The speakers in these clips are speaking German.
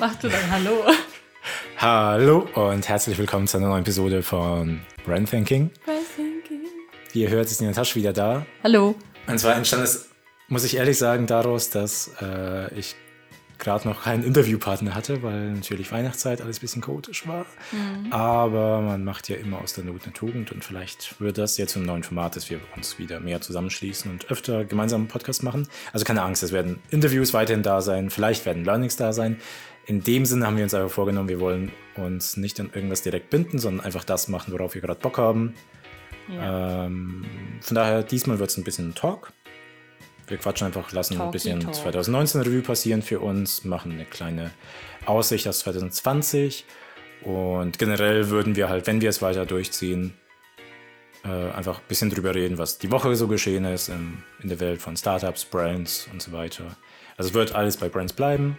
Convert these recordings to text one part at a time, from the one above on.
Mach du dann Hallo. Hallo und herzlich willkommen zu einer neuen Episode von Brand Thinking. Brand Thinking. Wie ihr hört, ist Nina Tasch wieder da. Hallo. Und zwar entstand es, muss ich ehrlich sagen, daraus, dass äh, ich gerade noch keinen Interviewpartner hatte, weil natürlich Weihnachtszeit alles ein bisschen chaotisch war. Mhm. Aber man macht ja immer aus der Not eine Tugend und vielleicht wird das jetzt im neuen Format, dass wir uns wieder mehr zusammenschließen und öfter gemeinsam einen Podcast machen. Also keine Angst, es werden Interviews weiterhin da sein, vielleicht werden Learnings da sein. In dem Sinne haben wir uns einfach vorgenommen, wir wollen uns nicht an irgendwas direkt binden, sondern einfach das machen, worauf wir gerade Bock haben. Ja. Ähm, von daher, diesmal wird es ein bisschen Talk. Wir quatschen einfach, lassen Talky ein bisschen Talk. 2019 Revue passieren für uns, machen eine kleine Aussicht aus 2020 und generell würden wir halt, wenn wir es weiter durchziehen, äh, einfach ein bisschen drüber reden, was die Woche so geschehen ist in, in der Welt von Startups, Brands und so weiter. Also wird alles bei Brands bleiben.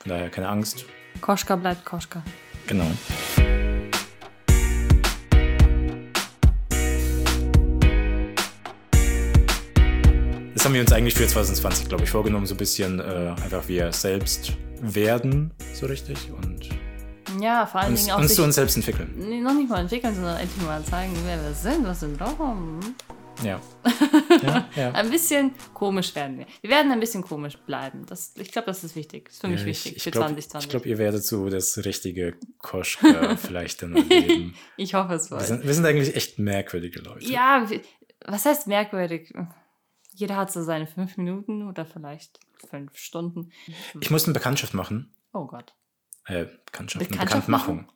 Von daher keine Angst. Koschka bleibt Koschka. Genau. Das haben wir uns eigentlich für 2020, glaube ich, vorgenommen, so ein bisschen äh, einfach wir selbst werden, so richtig. Und ja, vor allen uns, Dingen auch. Uns zu uns selbst entwickeln. Nee, noch nicht mal entwickeln, sondern endlich mal zeigen, wer wir sind, was wir drauf haben. Ja. ja, ja. ein bisschen komisch werden wir. Wir werden ein bisschen komisch bleiben. Das, ich glaube, das ist wichtig. Das ist für mich wichtig ich, für glaub, 2020. Ich glaube, ihr werdet so das richtige Koschka vielleicht dann erleben. ich hoffe es wohl. Wir sind, wir sind eigentlich echt merkwürdige Leute. Ja, was heißt merkwürdig? Jeder hat so seine fünf Minuten oder vielleicht fünf Stunden. Ich muss eine Bekanntschaft machen. Oh Gott. Äh, Bekanntschaft, eine Bekanntmachung.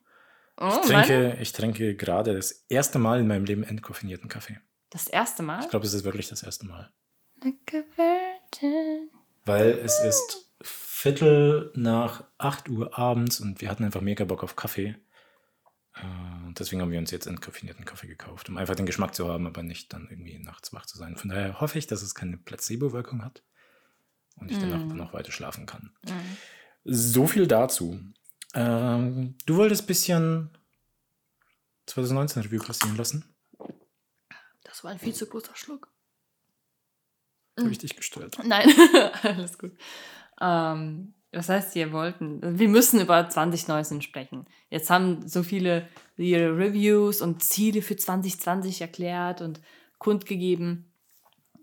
Oh, ich, trinke, ich trinke gerade das erste Mal in meinem Leben entkoffinierten Kaffee. Das erste Mal? Ich glaube, es ist wirklich das erste Mal. Weil es ist Viertel nach 8 Uhr abends und wir hatten einfach mega Bock auf Kaffee. Äh, deswegen haben wir uns jetzt entkoffinierten Kaffee gekauft, um einfach den Geschmack zu haben, aber nicht dann irgendwie nachts wach zu sein. Von daher hoffe ich, dass es keine Placebo-Wirkung hat und ich mm. danach noch weiter schlafen kann. Mm. So viel dazu. Ähm, du wolltest ein bisschen 2019 Review passieren lassen? Das war ein viel zu großer Schluck. Habe ich dich gestört? Nein, alles gut. Ähm, was heißt, wir wollten, wir müssen über 2019 sprechen. Jetzt haben so viele ihre Reviews und Ziele für 2020 erklärt und kundgegeben.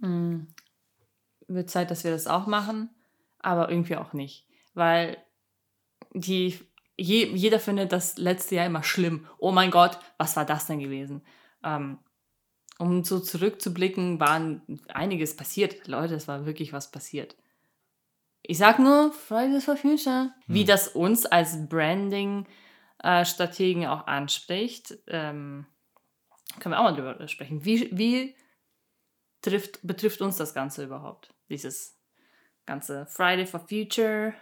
Hm, wird Zeit, dass wir das auch machen, aber irgendwie auch nicht. Weil die, je, jeder findet das letzte Jahr immer schlimm. Oh mein Gott, was war das denn gewesen? Ähm, um so zurückzublicken, war einiges passiert. Leute, es war wirklich was passiert. Ich sag nur Fridays for Future. Hm. Wie das uns als Branding-Strategen auch anspricht, ähm, können wir auch mal drüber sprechen. Wie, wie trifft, betrifft uns das Ganze überhaupt? Dieses ganze Friday for Future.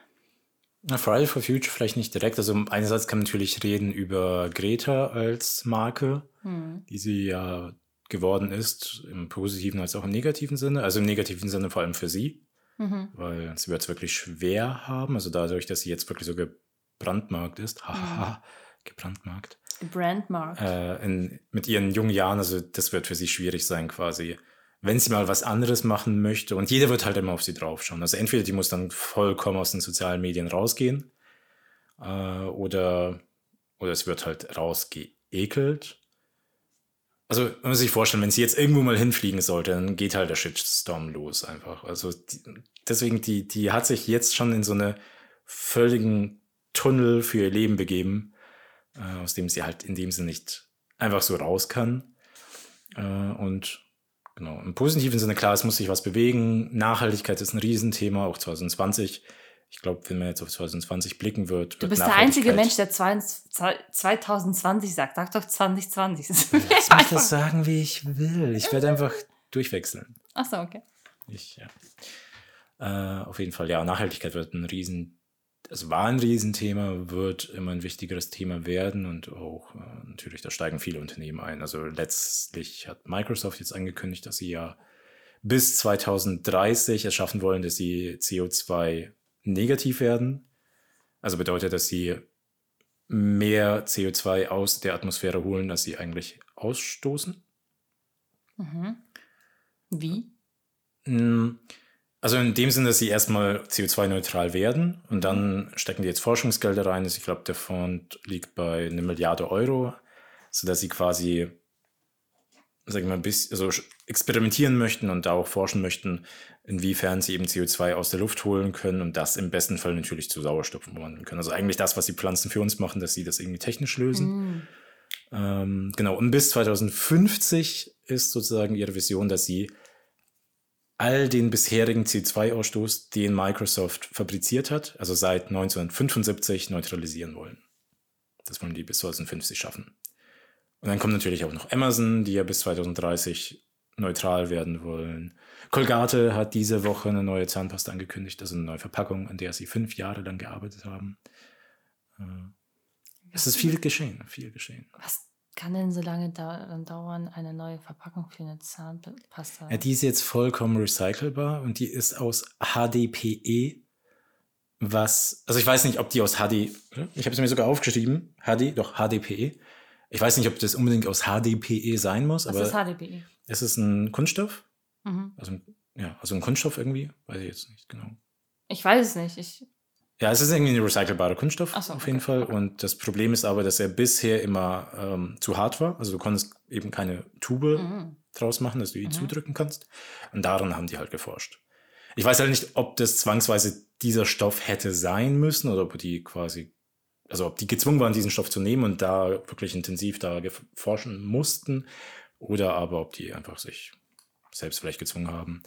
Na, Friday for Future vielleicht nicht direkt. Also einerseits kann man natürlich reden über Greta als Marke, hm. die sie ja geworden ist, im positiven als auch im negativen Sinne. Also im negativen Sinne vor allem für sie mhm. weil sie wird es wirklich schwer haben. Also dadurch, dass sie jetzt wirklich so gebrandmarkt ist, haha, mhm. gebrandmarkt. Gebrandmarkt. Äh, in, mit ihren jungen Jahren, also das wird für sie schwierig sein quasi. Wenn sie mal was anderes machen möchte und jeder wird halt immer auf sie draufschauen. Also entweder die muss dann vollkommen aus den sozialen Medien rausgehen äh, oder, oder es wird halt rausgeekelt also, man muss sich vorstellen, wenn sie jetzt irgendwo mal hinfliegen sollte, dann geht halt der Shitstorm los einfach. Also, die, deswegen, die, die hat sich jetzt schon in so eine völligen Tunnel für ihr Leben begeben, äh, aus dem sie halt in dem Sinne nicht einfach so raus kann. Äh, und genau, im positiven Sinne, klar, es muss sich was bewegen. Nachhaltigkeit ist ein Riesenthema, auch 2020 ich glaube, wenn man jetzt auf 2020 blicken wird. wird du bist der einzige Mensch, der 2020 sagt. Sag doch 2020. Lass mich das sagen, wie ich will. Ich werde einfach durchwechseln. Ach so, okay. Ich, ja. Äh, auf jeden Fall, ja, Nachhaltigkeit wird ein Riesen, also war ein Riesenthema, wird immer ein wichtigeres Thema werden und auch äh, natürlich, da steigen viele Unternehmen ein. Also letztlich hat Microsoft jetzt angekündigt, dass sie ja bis 2030 es schaffen wollen, dass sie CO2 negativ werden. Also bedeutet, dass sie mehr CO2 aus der Atmosphäre holen, als sie eigentlich ausstoßen. Mhm. Wie? Hm, Also in dem Sinne, dass sie erstmal CO2-neutral werden und dann stecken die jetzt Forschungsgelder rein. Also ich glaube, der Fonds liegt bei einer Milliarde Euro, sodass sie quasi, sag ich mal, ein bisschen, also experimentieren möchten und da auch forschen möchten, inwiefern sie eben CO2 aus der Luft holen können und das im besten Fall natürlich zu Sauerstoff umwandeln können. Also eigentlich das, was die Pflanzen für uns machen, dass sie das irgendwie technisch lösen. Mm. Ähm, genau, und bis 2050 ist sozusagen ihre Vision, dass sie all den bisherigen CO2-Ausstoß, den Microsoft fabriziert hat, also seit 1975 neutralisieren wollen. Das wollen die bis 2050 schaffen. Und dann kommt natürlich auch noch Amazon, die ja bis 2030 neutral werden wollen. Colgate hat diese Woche eine neue Zahnpasta angekündigt, also eine neue Verpackung, an der sie fünf Jahre lang gearbeitet haben. Äh, es ist viel geschehen, viel geschehen. Was kann denn so lange da dauern, eine neue Verpackung für eine Zahnpasta? Ja, die ist jetzt vollkommen recycelbar und die ist aus HDPE, was, also ich weiß nicht, ob die aus HD, ich habe es mir sogar aufgeschrieben, HD, doch HDPE. Ich weiß nicht, ob das unbedingt aus HDPE sein muss, was aber ist HDPE? es ist ein Kunststoff. Mhm. Also, ja, also ein Kunststoff irgendwie, weiß ich jetzt nicht genau. Ich weiß es nicht. Ich ja, es ist irgendwie ein recycelbarer Kunststoff so, auf jeden Fall. Und das Problem ist aber, dass er bisher immer ähm, zu hart war. Also du konntest eben keine Tube mhm. draus machen, dass du ihn mhm. zudrücken kannst. Und daran haben die halt geforscht. Ich weiß halt nicht, ob das zwangsweise dieser Stoff hätte sein müssen oder ob die quasi, also ob die gezwungen waren, diesen Stoff zu nehmen und da wirklich intensiv da forschen mussten oder aber ob die einfach sich selbst vielleicht gezwungen haben.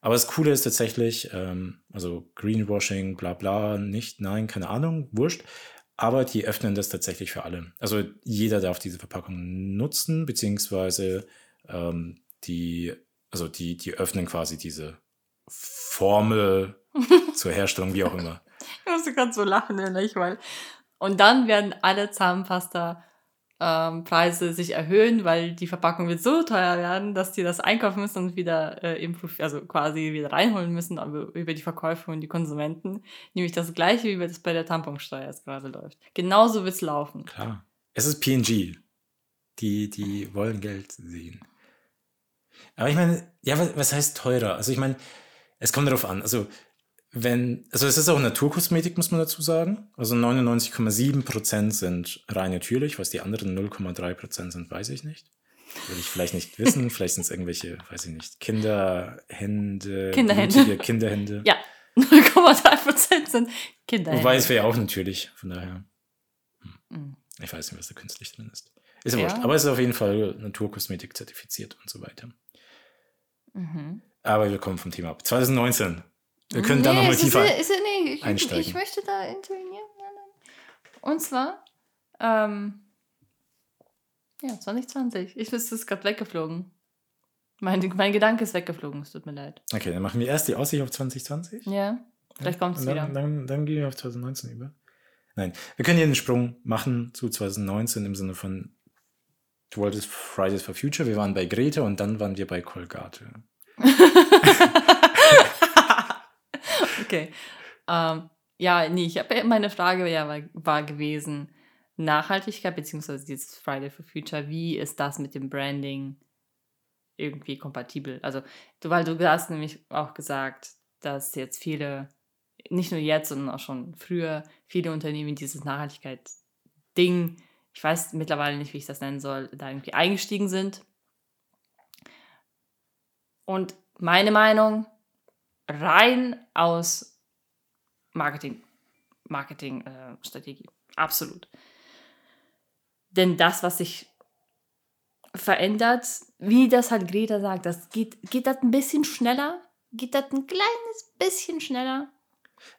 Aber das Coole ist tatsächlich, ähm, also Greenwashing, bla bla, nicht, nein, keine Ahnung, wurscht. Aber die öffnen das tatsächlich für alle. Also jeder darf diese Verpackung nutzen, beziehungsweise ähm, die, also die, die öffnen quasi diese Formel zur Herstellung, wie auch immer. Ich musste gerade so lachen, ehrlich, weil. Und dann werden alle Zahnpasta ähm, Preise sich erhöhen, weil die Verpackung wird so teuer werden, dass die das einkaufen müssen und wieder äh, im also quasi wieder reinholen müssen, aber über die Verkäufer und die Konsumenten. Nämlich das gleiche, wie das bei der Tamponsteuer jetzt gerade läuft. Genauso wird es laufen. Klar. Es ist PNG. Die, die wollen Geld sehen. Aber ich meine, ja, was, was heißt teurer? Also ich meine, es kommt darauf an. Also wenn, also es ist auch Naturkosmetik, muss man dazu sagen. Also 99,7% sind rein natürlich, was die anderen 0,3% sind, weiß ich nicht. Würde ich vielleicht nicht wissen. vielleicht sind es irgendwelche, weiß ich nicht, Kinderhände, Kinderhände. Kinderhände. Ja, 0,3% sind Kinderhände. Wobei es wäre auch natürlich, von daher. Hm. Ich weiß nicht, was da künstlich drin ist. Ist ja wurscht. Aber es ist auf jeden Fall Naturkosmetik zertifiziert und so weiter. Mhm. Aber wir kommen vom Thema ab. 2019 wir können nee, da nochmal tiefer ist, ist, nee, ich, einsteigen. Ich möchte da intervenieren. Und zwar, ähm, ja, 2020. Ich wüsste, es ist gerade weggeflogen. Mein, mein Gedanke ist weggeflogen, es tut mir leid. Okay, dann machen wir erst die Aussicht auf 2020. Ja, vielleicht kommt es wieder. Dann, dann gehen wir auf 2019 über. Nein, wir können hier einen Sprung machen zu 2019 im Sinne von, du wolltest Fridays for Future, wir waren bei Greta und dann waren wir bei Colgate. Okay. Ähm, ja, nee, ich habe meine Frage ja war, war gewesen, Nachhaltigkeit beziehungsweise dieses Friday for Future, wie ist das mit dem Branding irgendwie kompatibel? Also, du, weil du hast nämlich auch gesagt, dass jetzt viele, nicht nur jetzt, sondern auch schon früher, viele Unternehmen dieses Nachhaltigkeit-Ding, ich weiß mittlerweile nicht, wie ich das nennen soll, da irgendwie eingestiegen sind. Und meine Meinung, rein aus Marketing, Marketingstrategie. Äh, Absolut. Denn das, was sich verändert, wie das halt Greta sagt, das geht, geht das ein bisschen schneller? Geht das ein kleines bisschen schneller?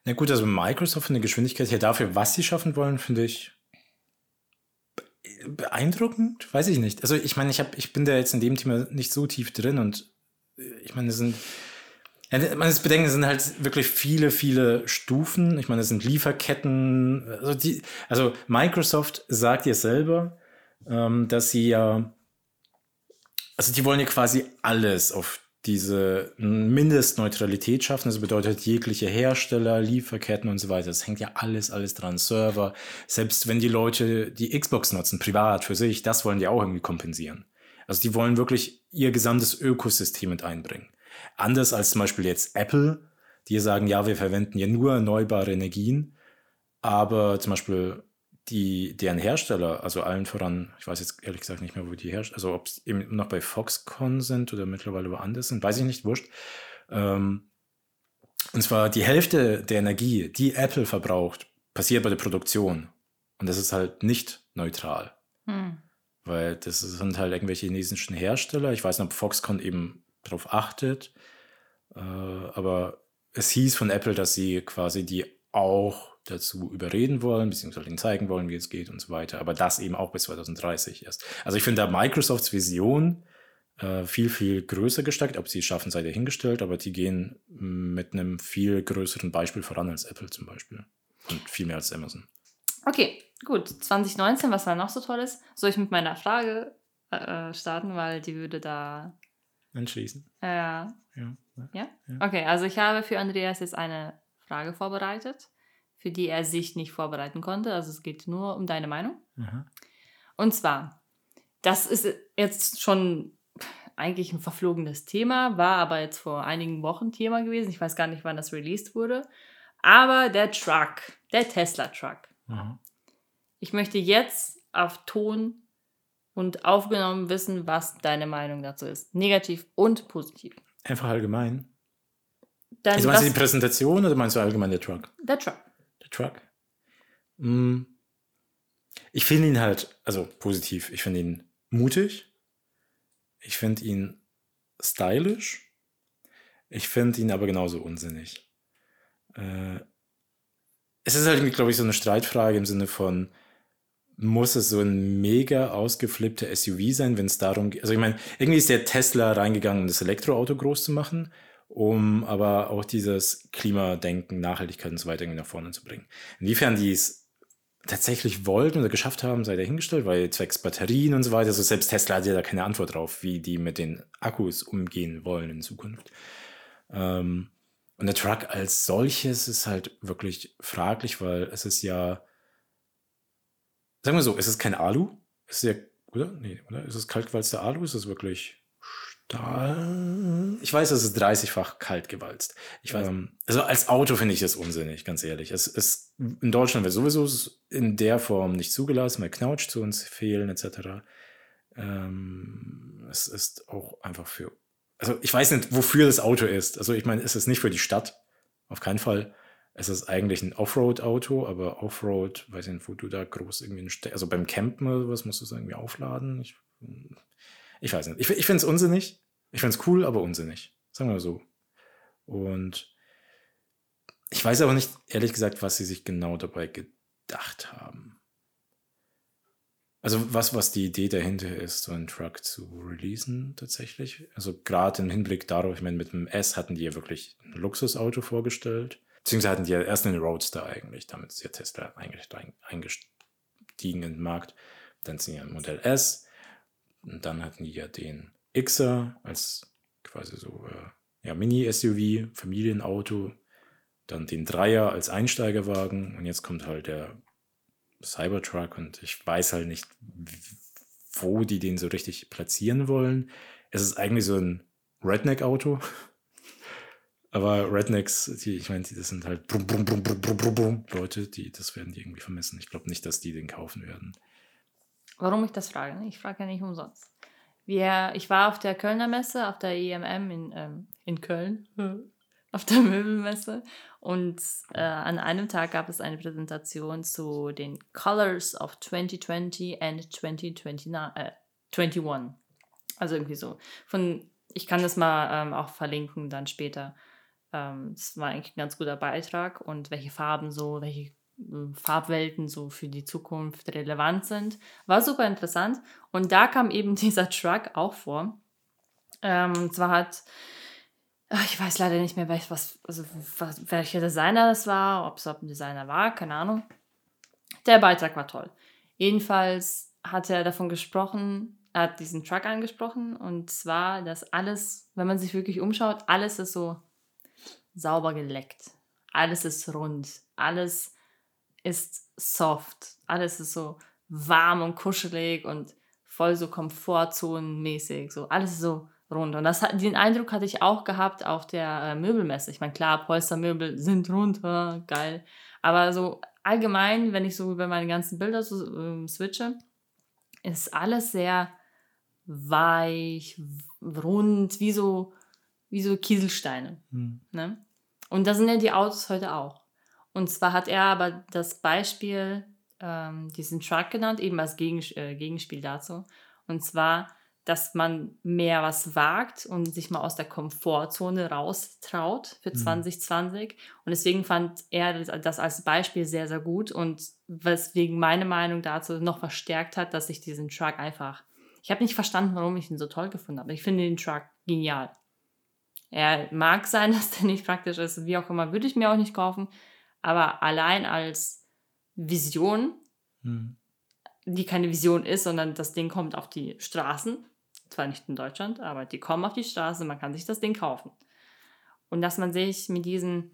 Na gut, also Microsoft von der Geschwindigkeit her dafür, was sie schaffen wollen, finde ich beeindruckend. Weiß ich nicht. Also ich meine, ich, ich bin da jetzt in dem Thema nicht so tief drin und äh, ich meine, es sind ja, man muss bedenken, es sind halt wirklich viele, viele Stufen. Ich meine, es sind Lieferketten. Also, die, also Microsoft sagt ja selber, ähm, dass sie ja, also die wollen ja quasi alles auf diese Mindestneutralität schaffen. Das bedeutet jegliche Hersteller, Lieferketten und so weiter. Das hängt ja alles, alles dran. Server. Selbst wenn die Leute die Xbox nutzen, privat für sich, das wollen die auch irgendwie kompensieren. Also die wollen wirklich ihr gesamtes Ökosystem mit einbringen. Anders als zum Beispiel jetzt Apple, die sagen, ja, wir verwenden ja nur erneuerbare Energien, aber zum Beispiel die, deren Hersteller, also allen voran, ich weiß jetzt ehrlich gesagt nicht mehr, wo die Hersteller, also ob es eben noch bei Foxconn sind oder mittlerweile woanders sind, weiß ich nicht, wurscht. Ähm, und zwar die Hälfte der Energie, die Apple verbraucht, passiert bei der Produktion. Und das ist halt nicht neutral. Hm. Weil das sind halt irgendwelche chinesischen Hersteller. Ich weiß nicht, ob Foxconn eben darauf achtet. Äh, aber es hieß von Apple, dass sie quasi die auch dazu überreden wollen, beziehungsweise ihnen zeigen wollen, wie es geht und so weiter. Aber das eben auch bis 2030 erst. Also ich finde da Microsofts Vision äh, viel, viel größer gesteckt. Ob sie es schaffen, sei dahingestellt, aber die gehen mit einem viel größeren Beispiel voran als Apple zum Beispiel. Und viel mehr als Amazon. Okay, gut. 2019, was war noch so tolles? Soll ich mit meiner Frage äh, starten, weil die würde da entschließen. Äh, ja. Ja? ja. Okay, also ich habe für Andreas jetzt eine Frage vorbereitet für die er sich nicht vorbereiten konnte. Also es geht nur um deine Meinung. Mhm. Und zwar, das ist jetzt schon eigentlich ein verflogenes Thema, war aber jetzt vor einigen Wochen Thema gewesen. Ich weiß gar nicht, wann das released wurde. Aber der Truck, der Tesla-Truck. Ich möchte jetzt auf Ton und aufgenommen wissen, was deine Meinung dazu ist. Negativ und positiv. Einfach allgemein. Dann also meinst du die Präsentation oder meinst du allgemein der Truck? Der Truck. Truck. Mm. Ich finde ihn halt, also positiv, ich finde ihn mutig. Ich finde ihn stylisch. Ich finde ihn aber genauso unsinnig. Äh, es ist halt, glaube ich, so eine Streitfrage im Sinne von, muss es so ein mega ausgeflippter SUV sein, wenn es darum geht? Also ich meine, irgendwie ist der Tesla reingegangen, um das Elektroauto groß zu machen um aber auch dieses Klimadenken, Nachhaltigkeit und so weiter irgendwie nach vorne zu bringen. Inwiefern die es tatsächlich wollten oder geschafft haben, sei dahingestellt, weil zwecks Batterien und so weiter, also selbst Tesla hat ja da keine Antwort drauf, wie die mit den Akkus umgehen wollen in Zukunft. Ähm, und der Truck als solches ist halt wirklich fraglich, weil es ist ja, sagen wir so, es ist kein Alu, es ist ja, oder? Nee, oder? Ist es kaltgewalzter Alu? Ist es wirklich Stahl. Ich weiß, es ist 30-fach kalt gewalzt. Ich weiß, ähm, also als Auto finde ich das unsinnig, ganz ehrlich. Es ist in Deutschland wäre sowieso in der Form nicht zugelassen, weil Knautsch zu uns fehlen, etc. Ähm, es ist auch einfach für. Also ich weiß nicht, wofür das Auto ist. Also ich meine, es ist nicht für die Stadt, auf keinen Fall. Es ist eigentlich ein Offroad-Auto, aber Offroad, weiß ich nicht, wo du da groß irgendwie, also beim Campen oder was musst du es irgendwie aufladen. Ich, ich weiß nicht. Ich, ich finde es unsinnig. Ich finde es cool, aber unsinnig. Sagen wir so. Und ich weiß aber nicht, ehrlich gesagt, was sie sich genau dabei gedacht haben. Also was, was die Idee dahinter ist, so einen Truck zu releasen tatsächlich. Also gerade im Hinblick darauf, ich meine, mit dem S hatten die ja wirklich ein Luxusauto vorgestellt. Beziehungsweise hatten die ja erst einen Roadster eigentlich. Damit ist ja Tesla eingestiegen in den Markt. Dann sind ja ein Modell S. Und dann hatten die ja den Xer als quasi so äh, ja, Mini-SUV, Familienauto, dann den Dreier als Einsteigerwagen und jetzt kommt halt der Cybertruck und ich weiß halt nicht, wo die den so richtig platzieren wollen. Es ist eigentlich so ein Redneck-Auto. Aber Rednecks, die, ich meine, das sind halt brumm, brumm, brumm, Leute, die, das werden die irgendwie vermessen. Ich glaube nicht, dass die den kaufen werden. Warum ich das frage? Ne? Ich frage ja nicht umsonst. Wir, ich war auf der Kölner Messe, auf der EMM in, ähm, in Köln, auf der Möbelmesse. Und äh, an einem Tag gab es eine Präsentation zu den Colors of 2020 and 2021. Äh, 21. Also irgendwie so. Von, ich kann das mal ähm, auch verlinken dann später. Ähm, das war eigentlich ein ganz guter Beitrag und welche Farben so, welche Farbwelten so für die Zukunft relevant sind. War super interessant. Und da kam eben dieser Truck auch vor. Ähm, und zwar hat, ich weiß leider nicht mehr, welch, was, also was, welcher Designer das war, ob es ein Designer war, keine Ahnung. Der Beitrag war toll. Jedenfalls hat er davon gesprochen, er hat diesen Truck angesprochen und zwar, dass alles, wenn man sich wirklich umschaut, alles ist so sauber geleckt. Alles ist rund. Alles ist soft. Alles ist so warm und kuschelig und voll so Komfortzonenmäßig. So alles so rund. Und das, den Eindruck hatte ich auch gehabt auf der äh, Möbelmesse. Ich meine, klar, Polstermöbel sind rund, geil. Aber so allgemein, wenn ich so über meine ganzen Bilder so, äh, switche, ist alles sehr weich, rund, wie so, wie so Kieselsteine. Mhm. Ne? Und da sind ja die Autos heute auch. Und zwar hat er aber das Beispiel, ähm, diesen Truck genannt, eben als Gegen, äh, Gegenspiel dazu. Und zwar, dass man mehr was wagt und sich mal aus der Komfortzone raustraut für mhm. 2020. Und deswegen fand er das als Beispiel sehr, sehr gut und weswegen meine Meinung dazu noch verstärkt hat, dass ich diesen Truck einfach. Ich habe nicht verstanden, warum ich ihn so toll gefunden habe. Ich finde den Truck genial. Er mag sein, dass der nicht praktisch ist, wie auch immer, würde ich mir auch nicht kaufen. Aber allein als Vision, hm. die keine Vision ist, sondern das Ding kommt auf die Straßen, zwar nicht in Deutschland, aber die kommen auf die Straße, man kann sich das Ding kaufen. Und dass man sich mit diesem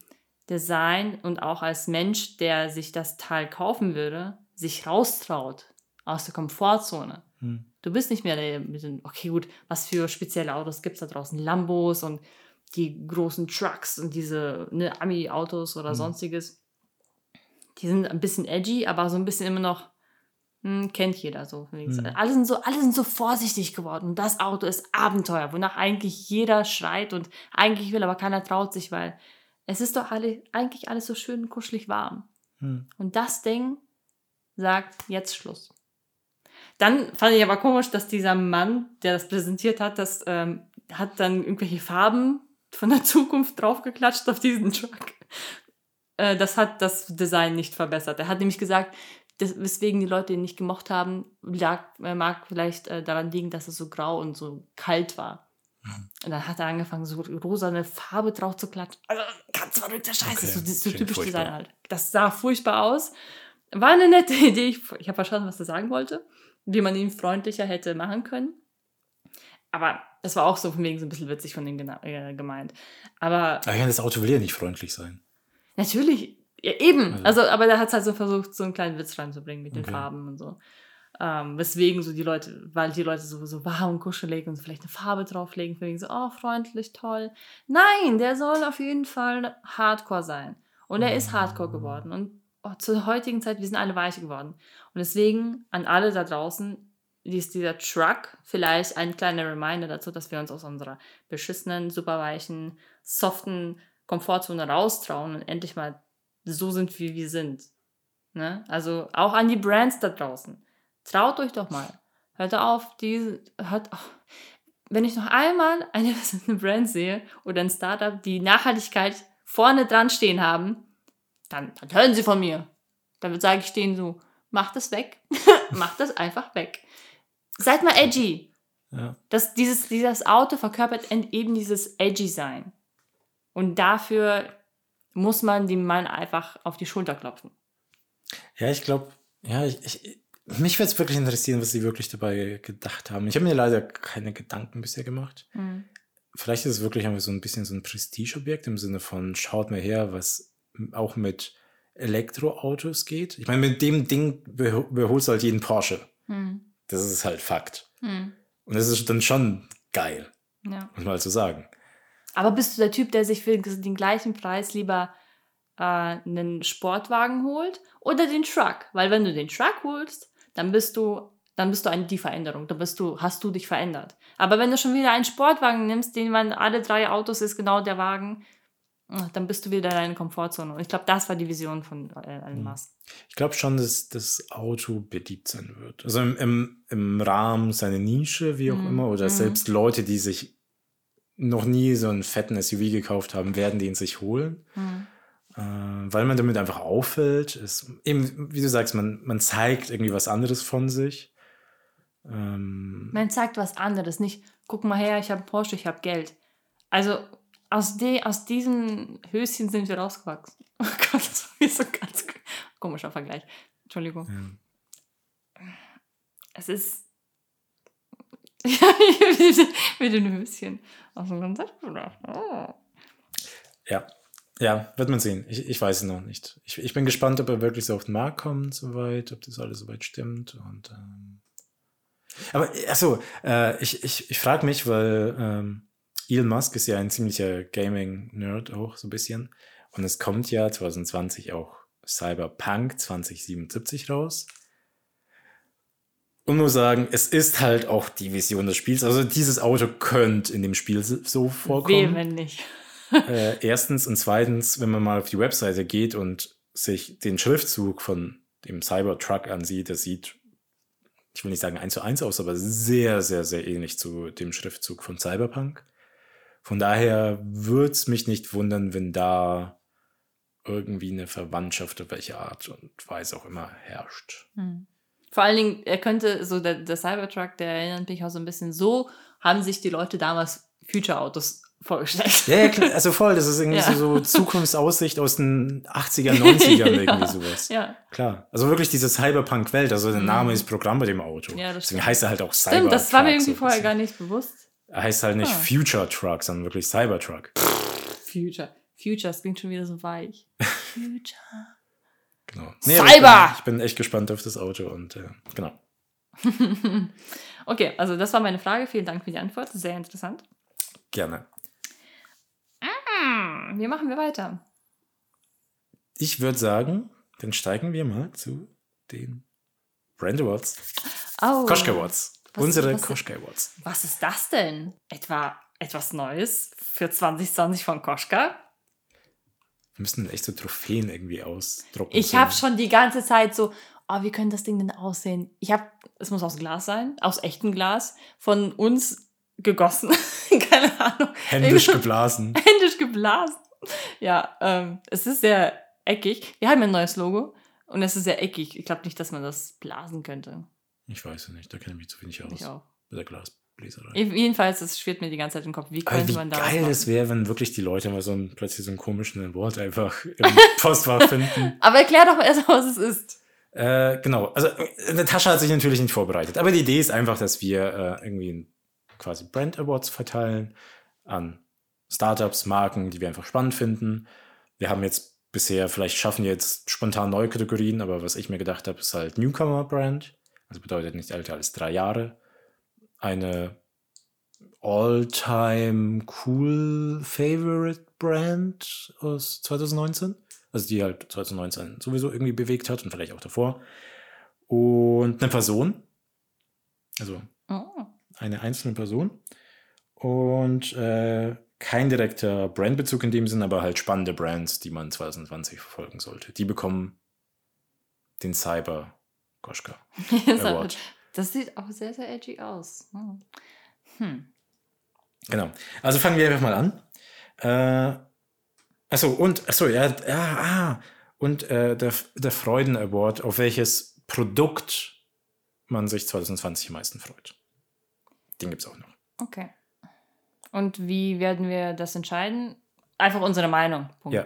Design und auch als Mensch, der sich das Teil kaufen würde, sich raustraut aus der Komfortzone. Hm. Du bist nicht mehr der mit den, okay, gut, was für spezielle Autos gibt es da draußen? Lambos und die großen Trucks und diese ne, Ami-Autos oder hm. sonstiges. Die sind ein bisschen edgy, aber so ein bisschen immer noch, hm, kennt jeder so. Mhm. Alle, sind so. alle sind so vorsichtig geworden. Und das Auto ist Abenteuer, wonach eigentlich jeder schreit und eigentlich will, aber keiner traut sich, weil es ist doch alle, eigentlich alles so schön kuschelig warm. Mhm. Und das Ding sagt jetzt Schluss. Dann fand ich aber komisch, dass dieser Mann, der das präsentiert hat, das ähm, hat dann irgendwelche Farben von der Zukunft draufgeklatscht auf diesen Truck. Äh, das hat das Design nicht verbessert. Er hat nämlich gesagt, das, weswegen die Leute ihn nicht gemocht haben, lag, äh, mag vielleicht äh, daran liegen, dass es so grau und so kalt war. Mhm. Und dann hat er angefangen, so rosane Farbe drauf zu klatschen. Also, ganz verrückter Scheiß. Okay. So, so typisch furchtbar. Design halt. Das sah furchtbar aus. War eine nette Idee. Ich, ich habe verstanden, was er sagen wollte. Wie man ihn freundlicher hätte machen können. Aber das war auch so von wegen so ein bisschen witzig von ihm äh, gemeint. Aber. Aber ja, das Auto will ja nicht freundlich sein. Natürlich, ja, eben. Also, also aber da hat es halt so versucht, so einen kleinen Witz reinzubringen mit den okay. Farben und so. Ähm, weswegen so die Leute, weil die Leute so, so warm und kuschelig und so vielleicht eine Farbe drauflegen, wegen so, oh, freundlich, toll. Nein, der soll auf jeden Fall Hardcore sein. Und er ist Hardcore geworden. Und oh, zur heutigen Zeit, wir sind alle weich geworden. Und deswegen an alle da draußen, ist dieser Truck vielleicht ein kleiner Reminder dazu, dass wir uns aus unserer beschissenen, superweichen, soften Komfortzone raustrauen und endlich mal so sind, wie wir sind. Ne? Also auch an die Brands da draußen. Traut euch doch mal. Hört auf, die, hört, oh, wenn ich noch einmal eine, eine Brand sehe oder ein Startup, die Nachhaltigkeit vorne dran stehen haben, dann, dann hören sie von mir. Dann sage ich denen so, macht das weg. macht das einfach weg. Seid mal edgy. Ja. Das, dieses, dieses Auto verkörpert eben dieses edgy sein. Und dafür muss man dem Mann einfach auf die Schulter klopfen. Ja, ich glaube, ja, ich, ich, mich würde es wirklich interessieren, was sie wirklich dabei gedacht haben. Ich habe mir leider keine Gedanken bisher gemacht. Mhm. Vielleicht ist es wirklich einfach so ein bisschen so ein Prestigeobjekt im Sinne von, schaut mal her, was auch mit Elektroautos geht. Ich meine, mit dem Ding überholst du halt jeden Porsche. Mhm. Das ist halt Fakt. Mhm. Und das ist dann schon geil, ja. muss man halt so sagen. Aber bist du der Typ, der sich für den gleichen Preis lieber äh, einen Sportwagen holt oder den Truck? Weil wenn du den Truck holst, dann bist du dann bist du eine, die Veränderung. Da bist du, hast du dich verändert. Aber wenn du schon wieder einen Sportwagen nimmst, den man alle drei Autos ist genau der Wagen, dann bist du wieder in deiner Komfortzone. Und ich glaube, das war die Vision von äh, Elon hm. Musk. Ich glaube schon, dass das Auto beliebt sein wird. Also im, im, im Rahmen seiner Nische, wie auch mhm. immer, oder mhm. selbst Leute, die sich noch nie so einen fetten SUV gekauft haben, werden den sich holen. Mhm. Äh, weil man damit einfach auffällt. Ist, eben, wie du sagst, man, man zeigt irgendwie was anderes von sich. Ähm, man zeigt was anderes, nicht, guck mal her, ich habe Porsche, ich habe Geld. Also aus, de, aus diesem Höschen sind wir rausgewachsen. Oh Gott, das war so ein ganz komischer Vergleich. Entschuldigung. Ja. Es ist. Ja, mit den Höschen aus dem Konzept Oh. Ja, ja, wird man sehen. Ich, ich weiß es noch nicht. Ich, ich bin gespannt, ob er wirklich so auf den Markt kommt, soweit, ob das alles soweit stimmt. Und ähm, Aber achso, äh, ich, ich, ich frage mich, weil ähm, Elon Musk ist ja ein ziemlicher Gaming-Nerd auch so ein bisschen. Und es kommt ja 2020 auch Cyberpunk 2077 raus. Und nur sagen, es ist halt auch die Vision des Spiels. Also dieses Auto könnte in dem Spiel so vorkommen. Weh, wenn nicht. äh, erstens und zweitens, wenn man mal auf die Webseite geht und sich den Schriftzug von dem Cybertruck ansieht, das sieht, ich will nicht sagen eins zu eins aus, aber sehr, sehr, sehr ähnlich zu dem Schriftzug von Cyberpunk. Von daher würde es mich nicht wundern, wenn da irgendwie eine Verwandtschaft auf welche Art und Weise auch immer herrscht. Hm. Vor allen Dingen, er könnte, so der, der Cybertruck, der erinnert mich auch so ein bisschen, so haben sich die Leute damals Future-Autos vorgestellt. Ja, ja klar, also voll, das ist irgendwie ja. so Zukunftsaussicht aus den 80er, 90ern, ja. irgendwie sowas. Ja. Klar. Also wirklich diese Cyberpunk-Welt, also der Name mhm. ist Programm bei dem Auto. Ja, das Deswegen heißt er halt auch Cybertruck. Stimmt, das war mir irgendwie so vorher gar nicht bewusst. Heißt halt nicht ah. Future Truck, sondern wirklich Cybertruck. Future. Future, das klingt schon wieder so weich. Future. genau. Nee, Cyber! Ich bin, ich bin, echt gespannt auf das Auto und äh, genau. okay, also das war meine Frage. Vielen Dank für die Antwort. Sehr interessant. Gerne. Ah, wie machen wir weiter? Ich würde sagen, dann steigen wir mal zu den Brand Awards. Oh. Koschka Awards. Was, Unsere Koschka Awards. Was ist das denn? Etwa etwas Neues für 2020 von Koschka? Wir müssen echt so Trophäen irgendwie ausdrucken. Ich habe schon die ganze Zeit so, oh, wie könnte das Ding denn aussehen? Ich habe, es muss aus Glas sein, aus echtem Glas, von uns gegossen. Keine Ahnung. Händisch geblasen. Händisch geblasen. Ja, ähm, es ist sehr eckig. Wir haben ein neues Logo und es ist sehr eckig. Ich glaube nicht, dass man das blasen könnte. Ich weiß es nicht, da kenne ich mich zu wenig aus. Ich auch. Mit der Glasbläserei. Jedenfalls, es schwirrt mir die ganze Zeit im Kopf. Wie könnte wie man da geil es wäre, wenn wirklich die Leute mal so ein, plötzlich so einen komischen Wort einfach im Postfach finden. Aber erklär doch erst mal, was es ist. Äh, genau, also äh, Natascha hat sich natürlich nicht vorbereitet. Aber die Idee ist einfach, dass wir äh, irgendwie quasi Brand Awards verteilen an Startups, Marken, die wir einfach spannend finden. Wir haben jetzt bisher, vielleicht schaffen wir jetzt spontan neue Kategorien, aber was ich mir gedacht habe, ist halt Newcomer Brand. Also bedeutet nicht älter als drei Jahre. Eine All-Time Cool Favorite Brand aus 2019. Also die halt 2019 sowieso irgendwie bewegt hat und vielleicht auch davor. Und eine Person. Also oh. eine einzelne Person. Und äh, kein direkter Brandbezug in dem Sinn, aber halt spannende Brands, die man 2020 verfolgen sollte. Die bekommen den Cyber Koschka Award. das sieht auch sehr, sehr edgy aus. Hm. hm. Genau. Also fangen wir einfach mal an. Äh, achso, und, achso, ja, ja, ah, und äh, der, der Freuden Award, auf welches Produkt man sich 2020 am meisten freut. Den gibt es auch noch. Okay. Und wie werden wir das entscheiden? Einfach unsere Meinung. Punkt. Ja.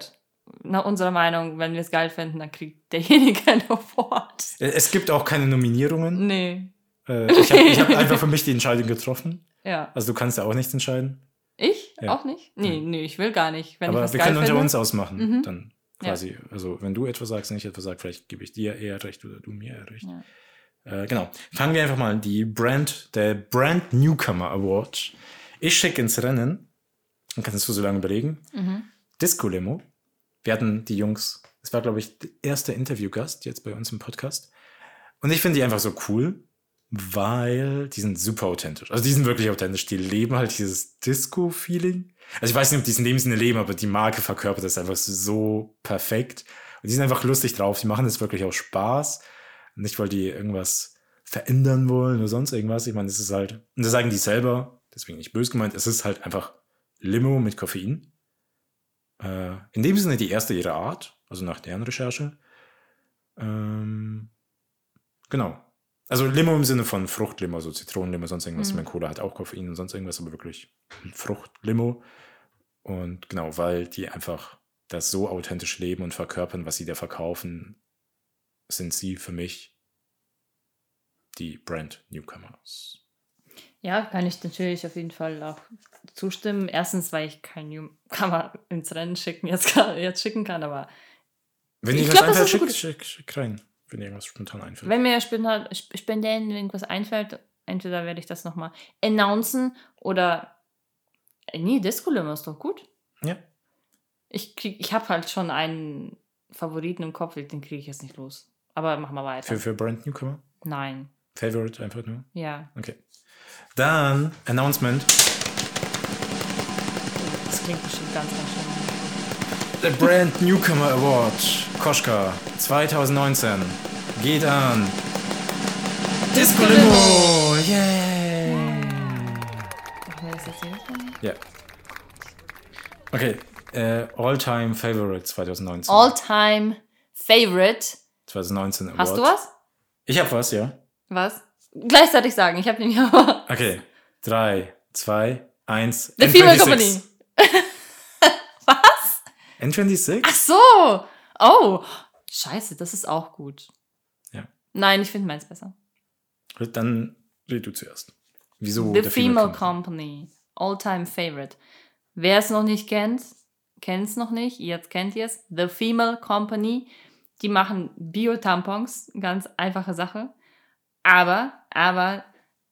Nach unserer Meinung, wenn wir es geil finden, dann kriegt derjenige ein Award. Es gibt auch keine Nominierungen. Nee. Äh, ich habe hab einfach für mich die Entscheidung getroffen. Ja. Also du kannst ja auch nichts entscheiden. Ich? Ja. Auch nicht? Nee, mhm. nee, ich will gar nicht. Wenn Aber wir können unter uns ausmachen. Mhm. Dann quasi. Ja. Also wenn du etwas sagst und ich etwas sage, vielleicht gebe ich dir eher recht oder du mir eher recht. Ja. Äh, genau. Fangen wir einfach mal an. Die Brand, der Brand Newcomer Award ich schicke ins Rennen, dann kannst du so lange überlegen, mhm. Disco Limo. Wir hatten die Jungs, das war, glaube ich, der erste Interviewgast jetzt bei uns im Podcast. Und ich finde die einfach so cool, weil die sind super authentisch. Also die sind wirklich authentisch. Die leben halt dieses Disco-Feeling. Also ich weiß nicht, ob die es in dem Sinne leben, aber die Marke verkörpert das einfach so perfekt. Und die sind einfach lustig drauf. Die machen das wirklich auch Spaß. Nicht, weil die irgendwas verändern wollen oder sonst irgendwas. Ich meine, es ist halt, und das sagen die selber, deswegen nicht böse gemeint, es ist halt einfach Limo mit Koffein. Äh, in dem Sinne die erste ihrer Art, also nach deren Recherche. Ähm, genau. Also Limo im Sinne von Fruchtlimo, so Zitronenlimo, sonst irgendwas. Mhm. Mein Cola hat auch Koffein und sonst irgendwas, aber wirklich Fruchtlimo. Und genau, weil die einfach das so authentisch leben und verkörpern, was sie da verkaufen, sind sie für mich die Brand Newcomers. Ja, kann ich natürlich auf jeden Fall auch zustimmen. Erstens, weil ich kein Newcomer ins Rennen schicken, jetzt, jetzt schicken kann, aber. Wenn dir was glaub, einfällt, schick, schick, schick rein. Wenn dir irgendwas spontan einfällt. Wenn mir spontan, spontan irgendwas einfällt, entweder werde ich das nochmal announcen oder. Äh, Nee, Disco Limo ist doch gut. Ja. Ich, krieg- ich habe halt schon einen Favoriten im Kopf, den kriege ich jetzt nicht los. Aber machen wir weiter. Für, für Brand Newcomer? Nein. Favorite einfach nur? Ja. Okay. Dann Announcement. Das klingt bestimmt ganz, ganz schlimm. Der Brand Newcomer Award Koschka 2019 geht an Disco Limo. Yay! Machen wir das jetzt jedes Mal? Ja. Okay. Äh, All-Time Favorite 2019. All-time Favorite. 2019 Award. Hast du was? Ich hab was, ja. Was? Gleichzeitig sagen. Ich habe nämlich aber. Okay. 3, 2, 1. The Female Company. Was? N26? Ach so. Oh. Scheiße, das ist auch gut. Ja. Nein, ich finde meins besser. Dann red du zuerst. Wieso The der Female Company. All-time Favorite. Wer es noch nicht kennt, kennt es noch nicht. Jetzt kennt ihr es. The Female Company. Die machen Bio-Tampons. Ganz einfache Sache. Aber, aber,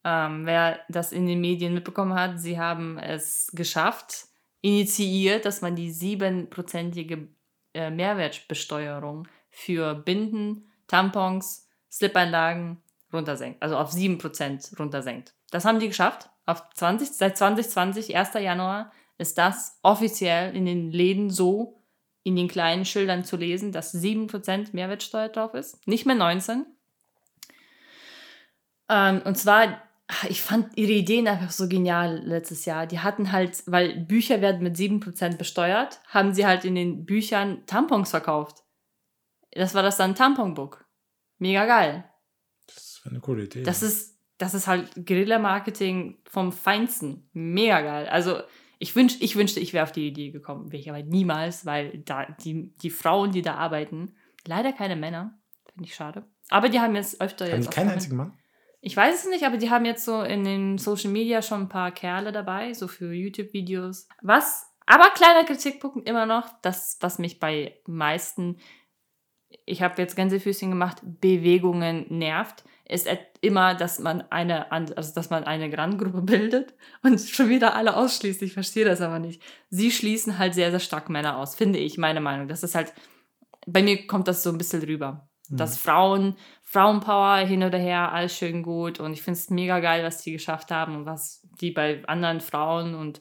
ähm, wer das in den Medien mitbekommen hat, sie haben es geschafft, initiiert, dass man die siebenprozentige äh, Mehrwertbesteuerung für Binden, Tampons, Slip-Einlagen runtersenkt. Also auf 7% runtersenkt. Das haben die geschafft. Auf 20, seit 2020, 1. Januar, ist das offiziell in den Läden so in den kleinen Schildern zu lesen, dass 7% Mehrwertsteuer drauf ist. Nicht mehr 19. Ähm, und zwar, ich fand ihre Ideen einfach so genial letztes Jahr. Die hatten halt, weil Bücher werden mit 7% besteuert, haben sie halt in den Büchern Tampons verkauft. Das war das dann Tamponbook. Mega geil. Das wäre eine coole Idee. Das ist, das ist halt Guerilla-Marketing vom Feinsten. Mega geil. Also ich, wünsch, ich wünschte, ich wäre auf die Idee gekommen. Wäre ich aber niemals, weil da die, die Frauen, die da arbeiten, leider keine Männer. Finde ich schade. Aber die haben jetzt öfter Haben jetzt. die keinen einzigen Mann? Ich weiß es nicht, aber die haben jetzt so in den Social Media schon ein paar Kerle dabei, so für YouTube-Videos. Was, aber kleiner Kritikpunkt immer noch, das, was mich bei meisten, ich habe jetzt Gänsefüßchen gemacht, Bewegungen nervt, ist immer, dass man eine, also dass man eine Randgruppe bildet und schon wieder alle ausschließt. Ich verstehe das aber nicht. Sie schließen halt sehr, sehr stark Männer aus, finde ich, meine Meinung. Das ist halt, bei mir kommt das so ein bisschen rüber. Dass Frauen, Frauenpower hin oder her, alles schön gut. Und ich finde es mega geil, was die geschafft haben und was die bei anderen Frauen und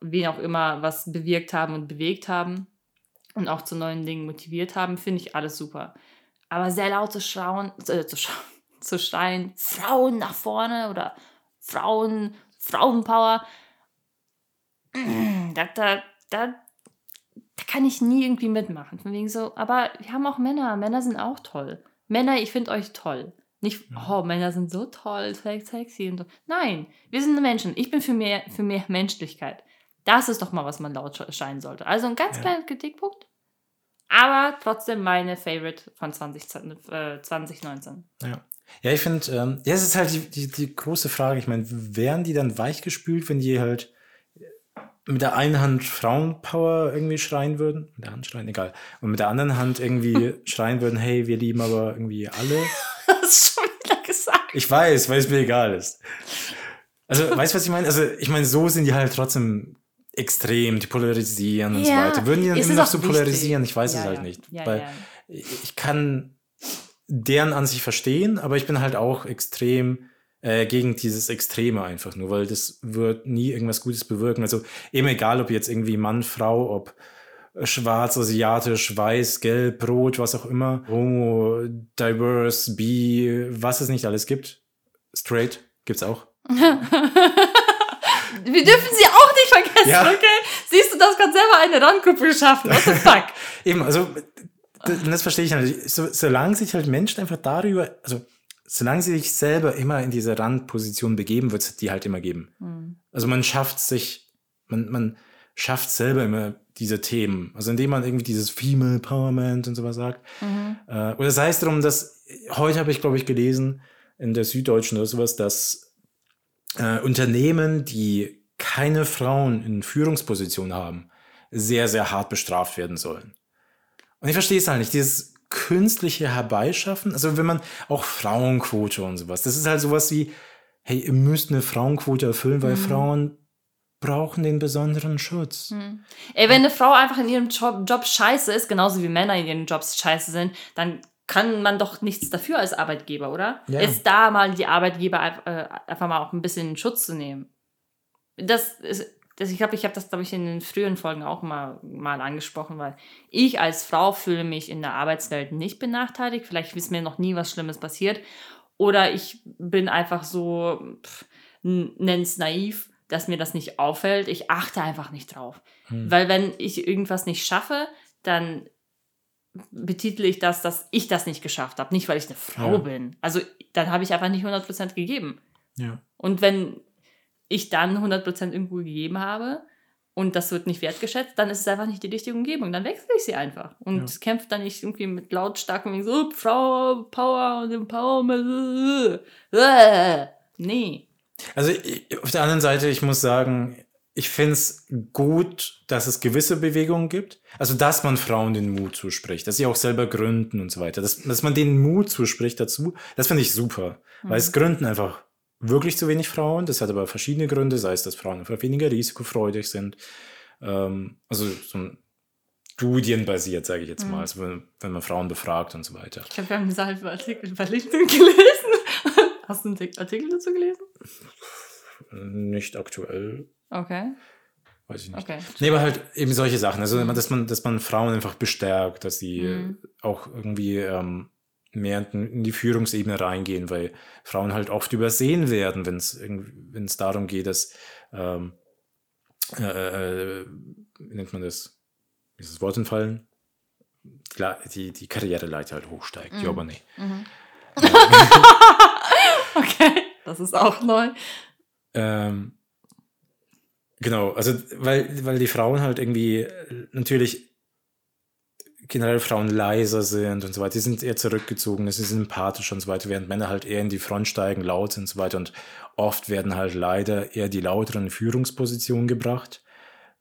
wen auch immer was bewirkt haben und bewegt haben und auch zu neuen Dingen motiviert haben, finde ich alles super. Aber sehr laut zu schreien, äh, zu, scha zu schreien, Frauen nach vorne oder Frauen, Frauenpower, mm, da, da, da, da kann ich nie irgendwie mitmachen. Von wegen so, aber wir haben auch Männer. Männer sind auch toll. Männer, ich finde euch toll. Nicht, oh, Männer sind so toll, sex- sexy und so. Nein, wir sind Menschen. Ich bin für mehr, für mehr Menschlichkeit. Das ist doch mal, was man laut sch- schreien sollte. Also ein ganz Ja. kleiner Kritikpunkt. Aber trotzdem meine Favorite von 20, äh, 2019. Ja. Ja, ich finde, ähm, ja, es ist halt die, die, die große Frage. Ich meine, wären die dann weichgespült, wenn die halt mit der einen Hand Frauenpower irgendwie schreien würden? Mit der Hand schreien, egal. Und mit der anderen Hand irgendwie schreien würden, hey, wir lieben aber irgendwie alle. Das ist schon wieder gesagt. Ich weiß, weil es mir egal ist. Also, weißt du, was ich meine? Also, ich meine, so sind die halt trotzdem extrem, die polarisieren und so Ja, weiter. Würden die dann es immer ist noch so wichtig. polarisieren? Ich weiß Ja, es halt ja. nicht. Weil ich kann deren an sich verstehen, aber ich bin halt auch extrem äh, gegen dieses Extreme einfach nur, weil das wird nie irgendwas Gutes bewirken. Also eben egal, ob jetzt irgendwie Mann, Frau, ob schwarz, asiatisch, weiß, gelb, rot, was auch immer, homo, diverse, bi, was es nicht alles gibt. Straight gibt's auch. Wir dürfen sie auch nicht vergessen, Ja. okay? Siehst du, das kann selber eine Randgruppe geschaffen. What the fuck? Eben, also d- das verstehe ich natürlich. So, solange sich halt Menschen einfach darüber, also solange sie sich selber immer in diese Randposition begeben, wird es die halt immer geben. Hm. Also man schafft sich, man, man schafft selber immer diese Themen. Also indem man irgendwie dieses Female Empowerment und sowas sagt. Mhm. Äh, oder sei es darum, dass heute habe ich, glaube ich, gelesen in der Süddeutschen oder sowas, dass äh, Unternehmen, die keine Frauen in Führungspositionen haben, sehr, sehr hart bestraft werden sollen. Und ich verstehe es halt nicht, dieses künstliche Herbeischaffen, also wenn man auch Frauenquote und sowas, das ist halt sowas wie, hey, ihr müsst eine Frauenquote erfüllen, weil mhm. Frauen brauchen den besonderen Schutz. Mhm. Ey, wenn eine Frau einfach in ihrem Job, Job scheiße ist, genauso wie Männer in ihren Jobs scheiße sind, dann kann man doch nichts dafür als Arbeitgeber, oder? Ja. Ist da mal die Arbeitgeber äh, einfach mal auch ein bisschen in Schutz zu nehmen. Das ist, das, ich glaube, ich habe das, glaube ich, in den früheren Folgen auch mal, mal angesprochen, weil ich als Frau fühle mich in der Arbeitswelt nicht benachteiligt. Vielleicht ist mir noch nie was Schlimmes passiert. Oder ich bin einfach so, nenn's naiv, dass mir das nicht auffällt. Ich achte einfach nicht drauf. Hm. Weil wenn ich irgendwas nicht schaffe, dann betitle ich das, dass ich das nicht geschafft habe. Nicht, weil ich eine Frau ja. bin. Also dann habe ich einfach nicht 100% gegeben. Ja. Und wenn ich dann 100% irgendwo gegeben habe und das wird nicht wertgeschätzt, dann ist es einfach nicht die richtige Umgebung. Dann wechsle ich sie einfach und ja. kämpfe dann nicht irgendwie mit lautstarken so Frau, Power und Empowerment. Nee. Also auf der anderen Seite, ich muss sagen, ich finde es gut, dass es gewisse Bewegungen gibt. Also, dass man Frauen den Mut zuspricht, dass sie auch selber gründen und so weiter. Dass, dass man den Mut zuspricht dazu, das finde ich super. Mhm. Weil es gründen einfach wirklich zu wenig Frauen. Das hat aber verschiedene Gründe, sei es, dass Frauen einfach weniger risikofreudig sind. Ähm, also so studienbasiert, sage ich jetzt mal, mhm. also wenn, wenn, man Frauen befragt und so weiter. Ich glaube, wir haben diese halbe Artikel bei LinkedIn gelesen. Hast du einen Artikel dazu gelesen? Nicht aktuell. Okay. Weiß ich nicht. Okay. Nee, aber halt eben solche Sachen. Also, dass man, dass man Frauen einfach bestärkt, dass sie mhm. auch irgendwie ähm, mehr in die Führungsebene reingehen, weil Frauen halt oft übersehen werden, wenn es darum geht, dass ähm, äh, äh, wie nennt man das? Wie ist das Wort entfallen? Klar, die, die Karriereleiter halt hochsteigt, mhm. ja, aber nee. Mhm. okay, das ist auch neu. Ähm, Genau, also weil, weil die Frauen halt irgendwie natürlich generell Frauen leiser sind und so weiter, die sind eher zurückgezogen, sie sind empathisch und so weiter, während Männer halt eher in die Front steigen, laut sind und so weiter und oft werden halt leider eher die lauteren Führungspositionen gebracht.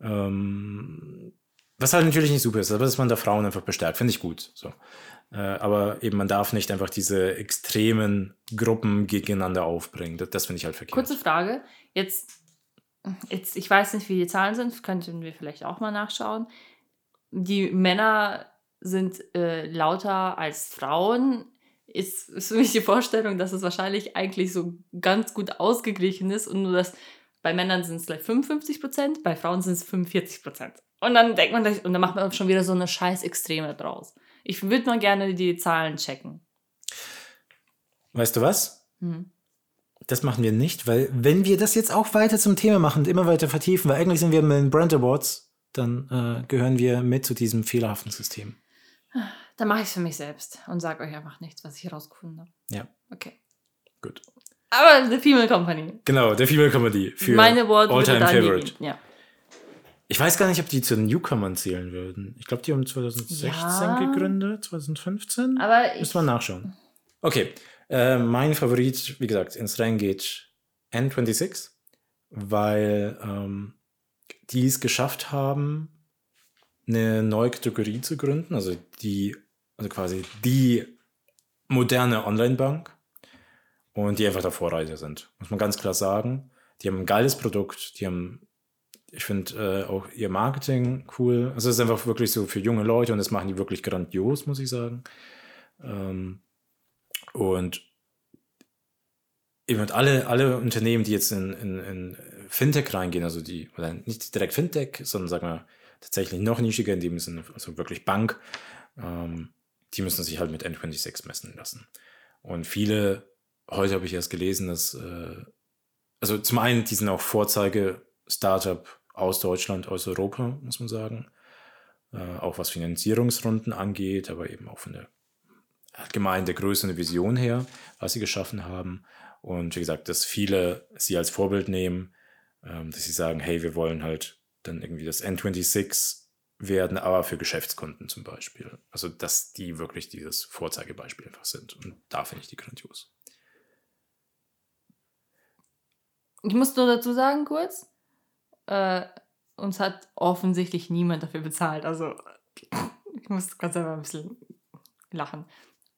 Ähm, was halt natürlich nicht super ist, aber dass man da Frauen einfach bestärkt, finde ich gut. So. Äh, aber eben man darf nicht einfach diese extremen Gruppen gegeneinander aufbringen. Das, das finde ich halt verkehrt. Kurze Frage. Jetzt jetzt, ich weiß nicht, wie die Zahlen sind, könnten wir vielleicht auch mal nachschauen. Die Männer sind äh, lauter als Frauen. Ist, ist für mich die Vorstellung, dass es wahrscheinlich eigentlich so ganz gut ausgeglichen ist und nur das bei Männern sind es gleich 55 Prozent, bei Frauen sind es 45 Prozent. Und dann denkt man gleich, und dann macht man schon wieder so eine scheiß Extreme draus. Ich würde mal gerne die Zahlen checken. Weißt du was? Hm. Das machen wir nicht, weil wenn wir das jetzt auch weiter zum Thema machen und immer weiter vertiefen, weil eigentlich sind wir mit den Brand Awards, dann äh, gehören wir mit zu diesem fehlerhaften System. Dann mache ich es für mich selbst und sage euch einfach nichts, was ich herausgefunden habe. Ja. Okay. Gut. Aber The Female Company. Genau, der Female Company für Meine Award All-Time Favorite. Ja. Ich weiß gar nicht, ob die zu den Newcomern zählen würden. Ich glaube, die haben 2016 ja. gegründet, 2015. Aber Müssen wir nachschauen. Okay, äh, mein Favorit, wie gesagt, ins Rennen geht N26, weil ähm, die es geschafft haben, eine neue Kategorie zu gründen, also die, also quasi die moderne Online-Bank und die einfach der Vorreiter sind, muss man ganz klar sagen. Die haben ein geiles Produkt, die haben, ich finde äh, auch ihr Marketing cool. Also es ist einfach wirklich so für junge Leute und das machen die wirklich grandios, muss ich sagen. Ähm, und eben alle, alle Unternehmen, die jetzt in, in, in Fintech reingehen, also die, oder nicht direkt Fintech, sondern sagen wir tatsächlich noch nischiger in dem Sinne, also wirklich Bank, ähm, die müssen sich halt mit N26 messen lassen. Und viele, heute habe ich erst gelesen, dass, äh, also zum einen, die sind auch Vorzeige-Startup aus Deutschland, aus Europa, muss man sagen. Äh, auch was Finanzierungsrunden angeht, aber eben auch von der allgemeinen der Größe und Vision her, was sie geschaffen haben. Und wie gesagt, dass viele sie als Vorbild nehmen, ähm, dass sie sagen, hey, wir wollen halt dann irgendwie das N26 werden, aber für Geschäftskunden zum Beispiel. Also, dass die wirklich dieses Vorzeigebeispiel einfach sind. Und da finde ich die grandios. Ich muss nur dazu sagen, kurz, äh, uns hat offensichtlich niemand dafür bezahlt. Also, ich muss ganz einfach ein bisschen lachen.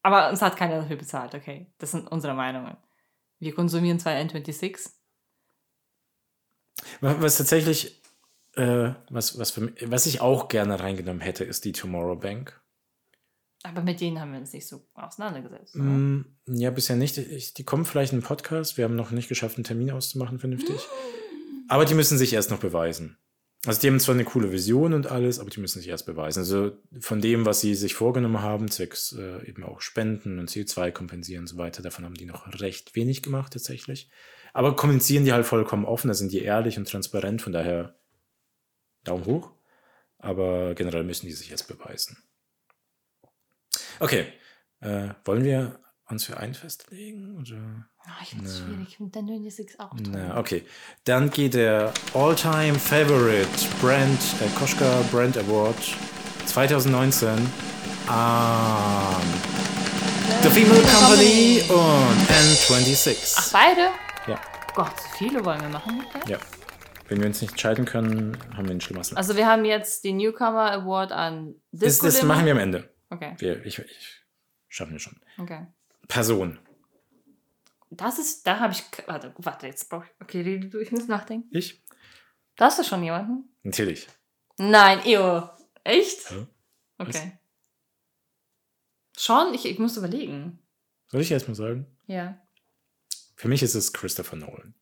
Aber uns hat keiner dafür bezahlt, okay. Das sind unsere Meinungen. Wir konsumieren zwar N26. Was tatsächlich, äh, was, was, für, was ich auch gerne reingenommen hätte, ist die Tomorrow Bank. Aber mit denen haben wir uns nicht so auseinandergesetzt. Mm, ja, bisher nicht. Ich, die kommen vielleicht in den Podcast. Wir haben noch nicht geschafft, einen Termin auszumachen, vernünftig. Aber die müssen sich erst noch beweisen. Also die haben zwar eine coole Vision und alles, aber die müssen sich erst beweisen. Also von dem, was sie sich vorgenommen haben, zwecks äh, eben auch Spenden und CO2 kompensieren und so weiter, davon haben die noch recht wenig gemacht tatsächlich. Aber kommunizieren die halt vollkommen offen, da sind die ehrlich und transparent, von daher Daumen hoch. Aber generell müssen die sich erst beweisen. Okay, äh, wollen wir uns für einen festlegen? Oder? Oh, ich finde es schwierig. Ich finde N26 auch toll. Na, okay. Dann geht der All-Time Favorite Brand, der Koschka Brand Award 2019 an The Female Company und N26. Ach, beide? Ja. Gott, so viele wollen wir machen. Okay? Ja. Wenn wir uns nicht entscheiden können, haben wir den Schlimmersten. Also wir haben jetzt den Newcomer Award an das, Disco das machen wir am Ende. Okay, Wir, ich, ich schaffen wir schon. okay. Person. Das ist, da habe ich, warte, warte, jetzt brauche ich, okay, rede du, ich muss nachdenken. Ich? Da hast du schon jemanden? Natürlich. Nein, ew. Echt? Ja. Okay. Schon? Ich, ich muss überlegen. Soll ich erst mal sagen? Ja. Für mich ist es Christopher Nolan.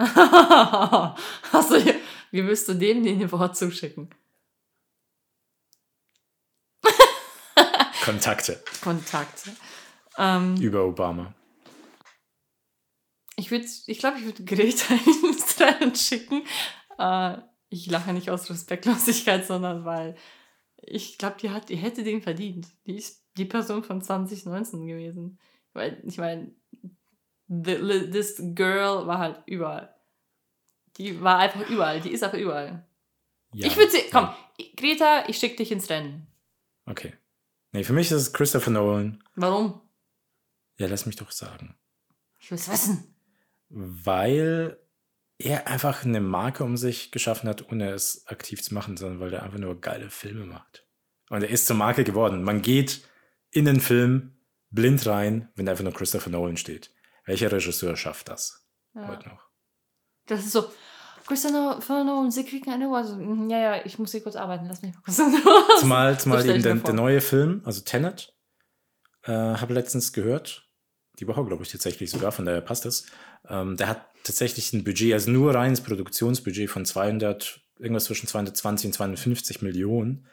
Du, wie willst du dem den Wort zuschicken? Kontakte Kontakte. Ähm, über Obama. ich würde, ich glaube, ich würde Greta ins Rennen schicken. Äh, ich lache nicht aus Respektlosigkeit, sondern weil ich glaube, die hat, die hätte den verdient. Die ist die Person von 2019 gewesen. Weil, ich meine, the- this girl war halt überall. Die war einfach überall. Die ist einfach überall. Ja. Ich würde sie, komm, Greta, ich schicke dich ins Rennen. Okay. Nee, für mich ist es Christopher Nolan. Warum? Ja, lass mich doch sagen. Ich will es wissen. Weil er einfach eine Marke um sich geschaffen hat, ohne es aktiv zu machen, sondern weil er einfach nur geile Filme macht. Und er ist zur Marke geworden. Man geht in den Film blind rein, wenn einfach nur Christopher Nolan steht. Welcher Regisseur schafft das Ja. heute noch? Das ist so, Christian Nolan, sie kriegen eine Award. So, mhm, ja, ja, ich muss hier kurz arbeiten, lass mich mal kurz. Zumal, zumal eben der, der neue Film, also Tenet, äh, habe letztens gehört, die Woche glaube ich tatsächlich sogar, von daher passt das. Ähm, der hat tatsächlich ein Budget, also nur reines Produktionsbudget von 200, irgendwas zwischen 220 und 250 Millionen,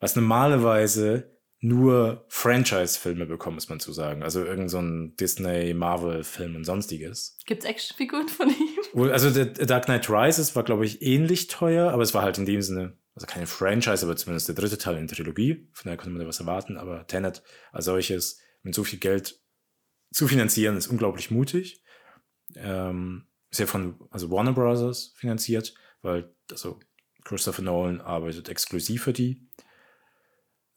was normalerweise nur Franchise-Filme bekommen, muss man zu sagen. Also irgend so ein Disney, Marvel-Film und sonstiges. Gibt's Actionfiguren von ihm? Also der Dark Knight Rises war, glaube ich, ähnlich teuer, aber es war halt in dem Sinne, also keine Franchise, aber zumindest der dritte Teil in der Trilogie. Von daher konnte man da was erwarten, aber Tenet als solches mit so viel Geld zu finanzieren, ist unglaublich mutig. Ähm, ist ja von also Warner Brothers finanziert, weil also Christopher Nolan arbeitet exklusiv für die.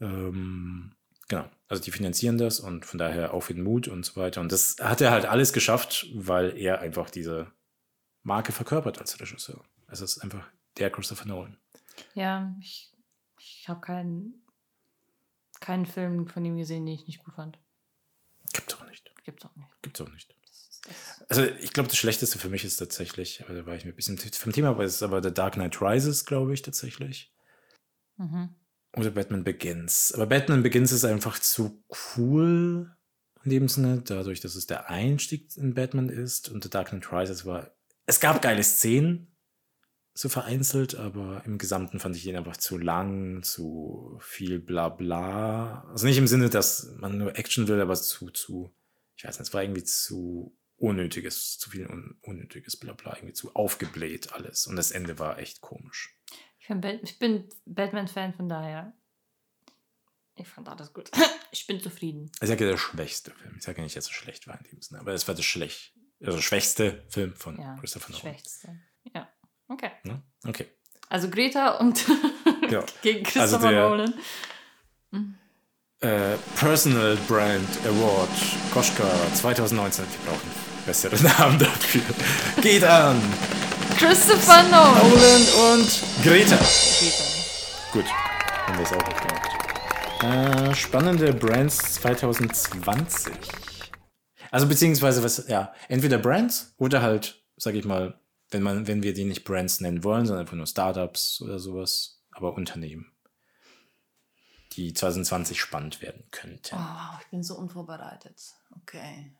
Ähm, genau, also die finanzieren das und von daher auch viel Mut und so weiter. Und das hat er halt alles geschafft, weil er einfach diese Marke verkörpert als Regisseur. Es ist einfach der Christopher Nolan. Ja, ich, ich habe keinen, keinen Film von ihm gesehen, den ich nicht gut fand. Gibt's auch nicht. Gibt's auch nicht. Gibt's auch nicht. Also ich glaube, das Schlechteste für mich ist tatsächlich, aber da war ich mir ein bisschen vom Thema, aber es ist aber The Dark Knight Rises, glaube ich, tatsächlich. Mhm. Oder Batman Begins. Aber Batman Begins ist einfach zu cool in dem Sinne, dadurch, dass es der Einstieg in Batman ist. Und The Dark Knight Rises war. Es gab geile Szenen, so vereinzelt, aber im Gesamten fand ich ihn einfach zu lang, zu viel Blabla. Also nicht im Sinne, dass man nur Action will, aber zu, zu, ich weiß nicht, es war irgendwie zu unnötiges, zu viel un unnötiges Blabla, irgendwie zu aufgebläht alles. Und das Ende war echt komisch. Ich, Bat- bin Batman-Fan, von daher. Ich fand alles gut. ich bin zufrieden. Ich sage ja der schwächste Film. Ich sage ja nicht, dass es schlecht war in dem Sinne, aber es war der schlecht, also schwächste Film von Ja, Christopher Nolan. Schwächste. Ja. Okay. Ne? Okay. Also Greta und Ja. gegen Also Christopher der- Nolan. Äh, Personal Brand Award Koschka 2019. Wir brauchen bessere Namen dafür. Geht an Christopher Nolan. Nolan und Greta. Greta. Gut, haben wir es auch nicht gemacht. Äh, spannende Brands 2020. Also beziehungsweise was, ja, entweder Brands oder halt, sag ich mal, wenn man, wenn wir die nicht Brands nennen wollen, sondern einfach nur Startups oder sowas, aber Unternehmen, die 2020 spannend werden könnten. Oh, ich bin so unvorbereitet. Okay.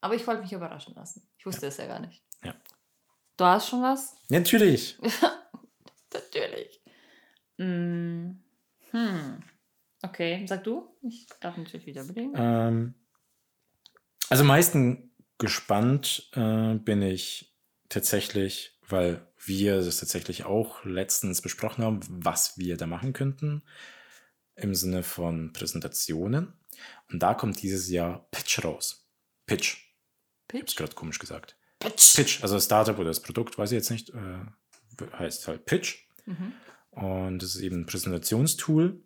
Aber ich wollte mich überraschen lassen. Ich wusste es ja. gar nicht. Ja. Du hast schon was? Natürlich. Natürlich. Mm. Hm. Okay, sag du. Ich darf natürlich wieder überlegen. Ähm, also meisten gespannt äh, bin ich tatsächlich, weil wir das tatsächlich auch letztens besprochen haben, was wir da machen könnten im Sinne von Präsentationen. Und da kommt dieses Jahr Pitch raus. Pitch. Pitch? Ich hab's gerade komisch gesagt. Pitch. Pitch, also das Startup oder das Produkt, weiß ich jetzt nicht, äh, heißt halt Pitch. Mhm. Und das ist eben ein Präsentationstool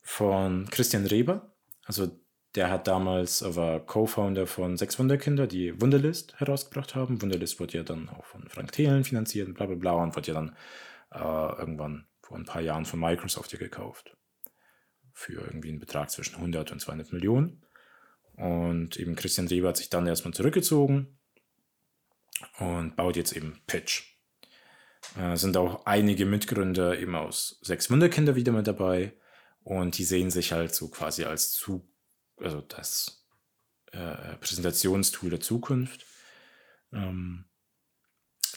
von Christian Reber. Also der hat damals, war Co-Founder von Sechs Wunderkinder, die Wunderlist herausgebracht haben. Wunderlist wurde ja dann auch von Frank Thelen finanziert, bla bla bla, und wurde ja dann äh, irgendwann vor ein paar Jahren von Microsoft ja gekauft. Für irgendwie einen Betrag zwischen 100 und 200 Millionen. Und eben Christian Reber hat sich dann erstmal zurückgezogen und baut jetzt eben Pitch. Äh, sind auch einige Mitgründer eben aus Sechs Wunderkinder wieder mit dabei. Und die sehen sich halt so quasi als zu also das äh, Präsentationstool der Zukunft. Ähm,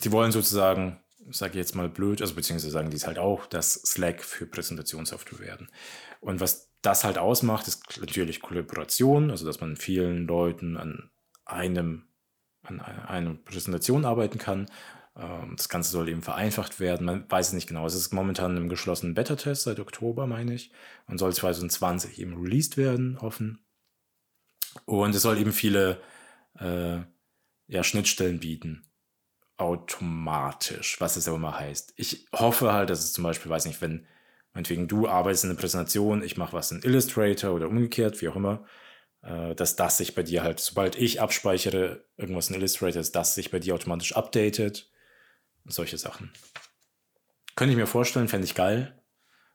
die wollen sozusagen, sage ich jetzt mal blöd, also beziehungsweise sagen die es halt auch, dass Slack für Präsentationssoftware werden. Und was das halt ausmacht, ist natürlich Kollaboration, also dass man vielen Leuten an einem an einer Präsentation arbeiten kann. Ähm, das Ganze soll eben vereinfacht werden. Man weiß es nicht genau. Es ist momentan im geschlossenen Beta-Test seit Oktober, meine ich, und soll 2020 eben released werden, offen. Und es soll eben viele äh, ja, Schnittstellen bieten. Automatisch, was es auch immer heißt. Ich hoffe halt, dass es zum Beispiel, weiß nicht, wenn, meinetwegen du arbeitest in einer Präsentation, ich mache was in Illustrator oder umgekehrt, wie auch immer, dass das sich bei dir halt, sobald ich abspeichere, irgendwas in Illustrator, dass das sich bei dir automatisch updatet. Solche Sachen. Könnte ich mir vorstellen, fände ich geil.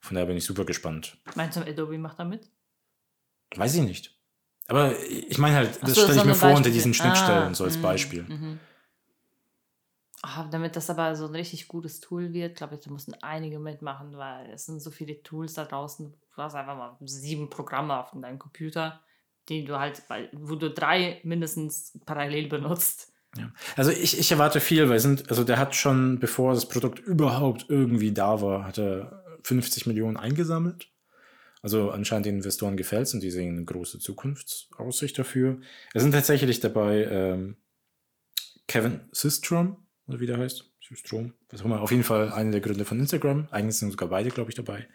Von daher bin ich super gespannt. Meinst du, Adobe macht da mit? Weiß ich nicht. Aber ich meine halt, das so, stelle ich mir vor Beispiel. unter diesen Schnittstellen, ah, so als mh, Beispiel. Oh, damit das aber so ein richtig gutes Tool wird, glaube ich, da müssen einige mitmachen, weil es sind so viele Tools da draußen. Du hast einfach mal sieben Programme auf deinem Computer, die du halt, wo du drei mindestens parallel benutzt. Ja. Also ich, ich erwarte viel, weil sind, also der hat schon, bevor das Produkt überhaupt irgendwie da war, hat er 50 Millionen eingesammelt. Also anscheinend den Investoren gefällt es und die sehen eine große Zukunftsaussicht dafür. Es sind tatsächlich dabei ähm, Kevin Systrom, oder wie der heißt. Systrom, was auch immer. Auf jeden Fall einer der Gründer von Instagram. Eigentlich sind sogar beide, glaube ich, dabei.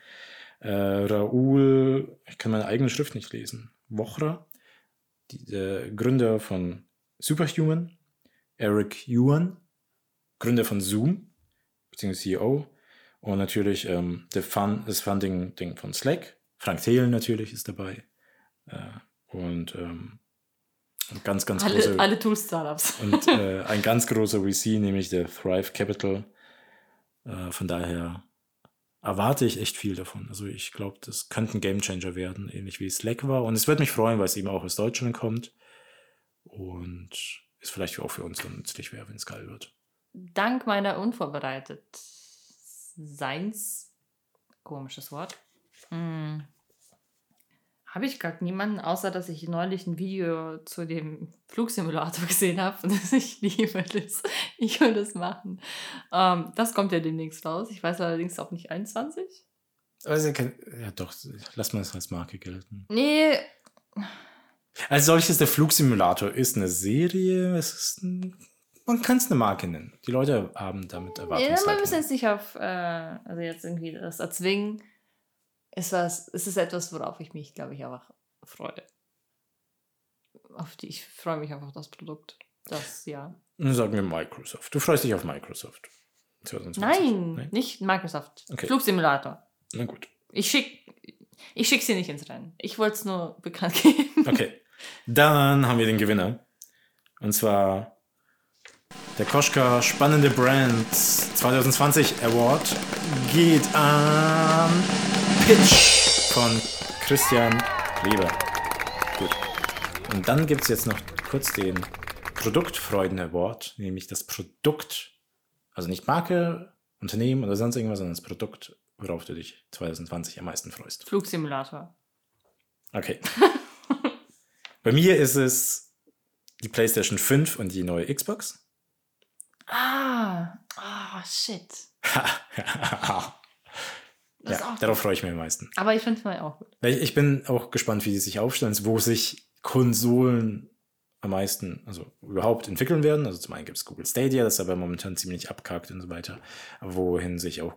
Äh, Raoul, ich kann meine eigene Schrift nicht lesen. Wochra, die, der Gründer von Superhuman. Eric Yuan, Gründer von Zoom, beziehungsweise CEO. Und natürlich ähm, der Fun, das Funding-Ding von Slack, Frank Thelen natürlich ist dabei. Äh, und ähm, ganz, ganz alle, große. Alle Tool-Startups. Und äh, ein ganz großer VC, nämlich der Thrive Capital. Äh, von daher erwarte ich echt viel davon. Also ich glaube, das könnte ein Gamechanger werden, ähnlich wie Slack war. Und es wird mich freuen, weil es eben auch aus Deutschland kommt. Und es vielleicht auch für uns dann nützlich wäre, wenn es geil wird. Dank meiner unvorbereitet Seins, komisches Wort, hm. Habe ich gar niemanden, außer dass ich neulich ein Video zu dem Flugsimulator gesehen habe und ich liebe das. Ich will das machen. Ähm, das kommt ja demnächst raus. Ich weiß allerdings auch nicht 21. Also, ja, doch, lass mal das als Marke gelten. Nee. Als solches, der Flugsimulator ist eine Serie. Es ist ein, man kann es eine Marke nennen. Die Leute haben damit Erwartungshaltung. Ja, man muss jetzt nicht auf, äh, also jetzt irgendwie das erzwingen ist was, es ist etwas, worauf ich mich, glaube ich, einfach freue. Auf die, ich freue mich einfach auf das Produkt. Das, ja. Sagen wir Microsoft. Du freust dich auf Microsoft. 2020. Nein, Nein, nicht Microsoft. Okay. Flugsimulator. Na gut. Ich schicke ich schick sie nicht ins Rennen. Ich wollte es nur bekannt geben. Okay. Dann haben wir den Gewinner. Und zwar der Koschka Spannende Brand 2020 Award geht an Pitch von Christian Leber. Gut. Und dann gibt es jetzt noch kurz den Produktfreuden Award, nämlich das Produkt, also nicht Marke, Unternehmen oder sonst irgendwas, sondern das Produkt, worauf du dich 2020 am meisten freust. Flugsimulator. Okay. Bei mir ist es die PlayStation 5 und die neue Xbox. Ah, oh, shit. Ja, darauf freue ich mich am meisten. Aber ich finde es mal auch gut. Ich bin auch gespannt, wie die sich aufstellen, wo sich Konsolen am meisten, also überhaupt entwickeln werden. Also zum einen gibt es Google Stadia, das aber momentan ziemlich abkackt und so weiter. Wohin sich auch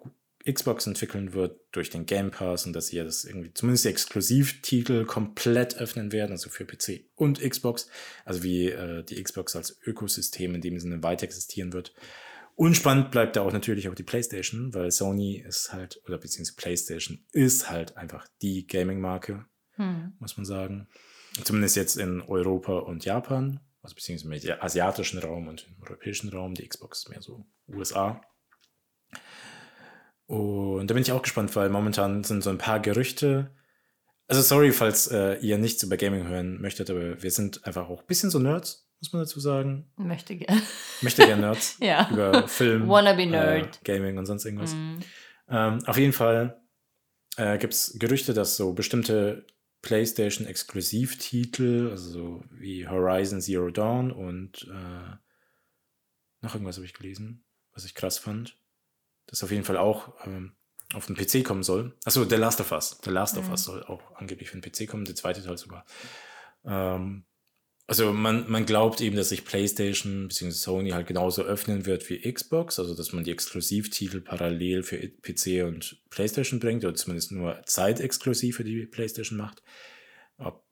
Xbox entwickeln wird durch den Game Pass und dass sie ja das irgendwie zumindest die Exklusivtitel komplett öffnen werden, also für PC und Xbox. Also wie äh, die Xbox als Ökosystem in dem Sinne weiter existieren wird. Unspannend bleibt da auch natürlich auch die PlayStation, weil Sony ist halt, oder beziehungsweise PlayStation ist halt einfach die Gaming-Marke, Hm. muss man sagen. Zumindest jetzt in Europa und Japan, also beziehungsweise im asiatischen Raum und im europäischen Raum, die Xbox mehr so USA. Und da bin ich auch gespannt, weil momentan sind so ein paar Gerüchte. Also sorry, falls äh, ihr nichts über Gaming hören möchtet, aber wir sind einfach auch ein bisschen so Nerds, muss man dazu sagen. Möchte gerne. Möchte gerne Nerds ja. über Film, Wannabe äh, Nerd. Gaming und sonst irgendwas. Mhm. Ähm, auf jeden Fall äh, gibt es Gerüchte, dass so bestimmte PlayStation-Exklusivtitel, also so wie Horizon Zero Dawn und äh, noch irgendwas habe ich gelesen, was ich krass fand, das auf jeden Fall auch ähm, auf den PC kommen soll. Achso, The Last of Us. The Last of Mhm. Us soll auch angeblich für den PC kommen, der zweite Teil sogar. Ähm, also man, man glaubt eben, dass sich PlayStation bzw. Sony halt genauso öffnen wird wie Xbox, also dass man die Exklusivtitel parallel für PC und PlayStation bringt oder zumindest nur zeitexklusiv für die PlayStation macht. Ob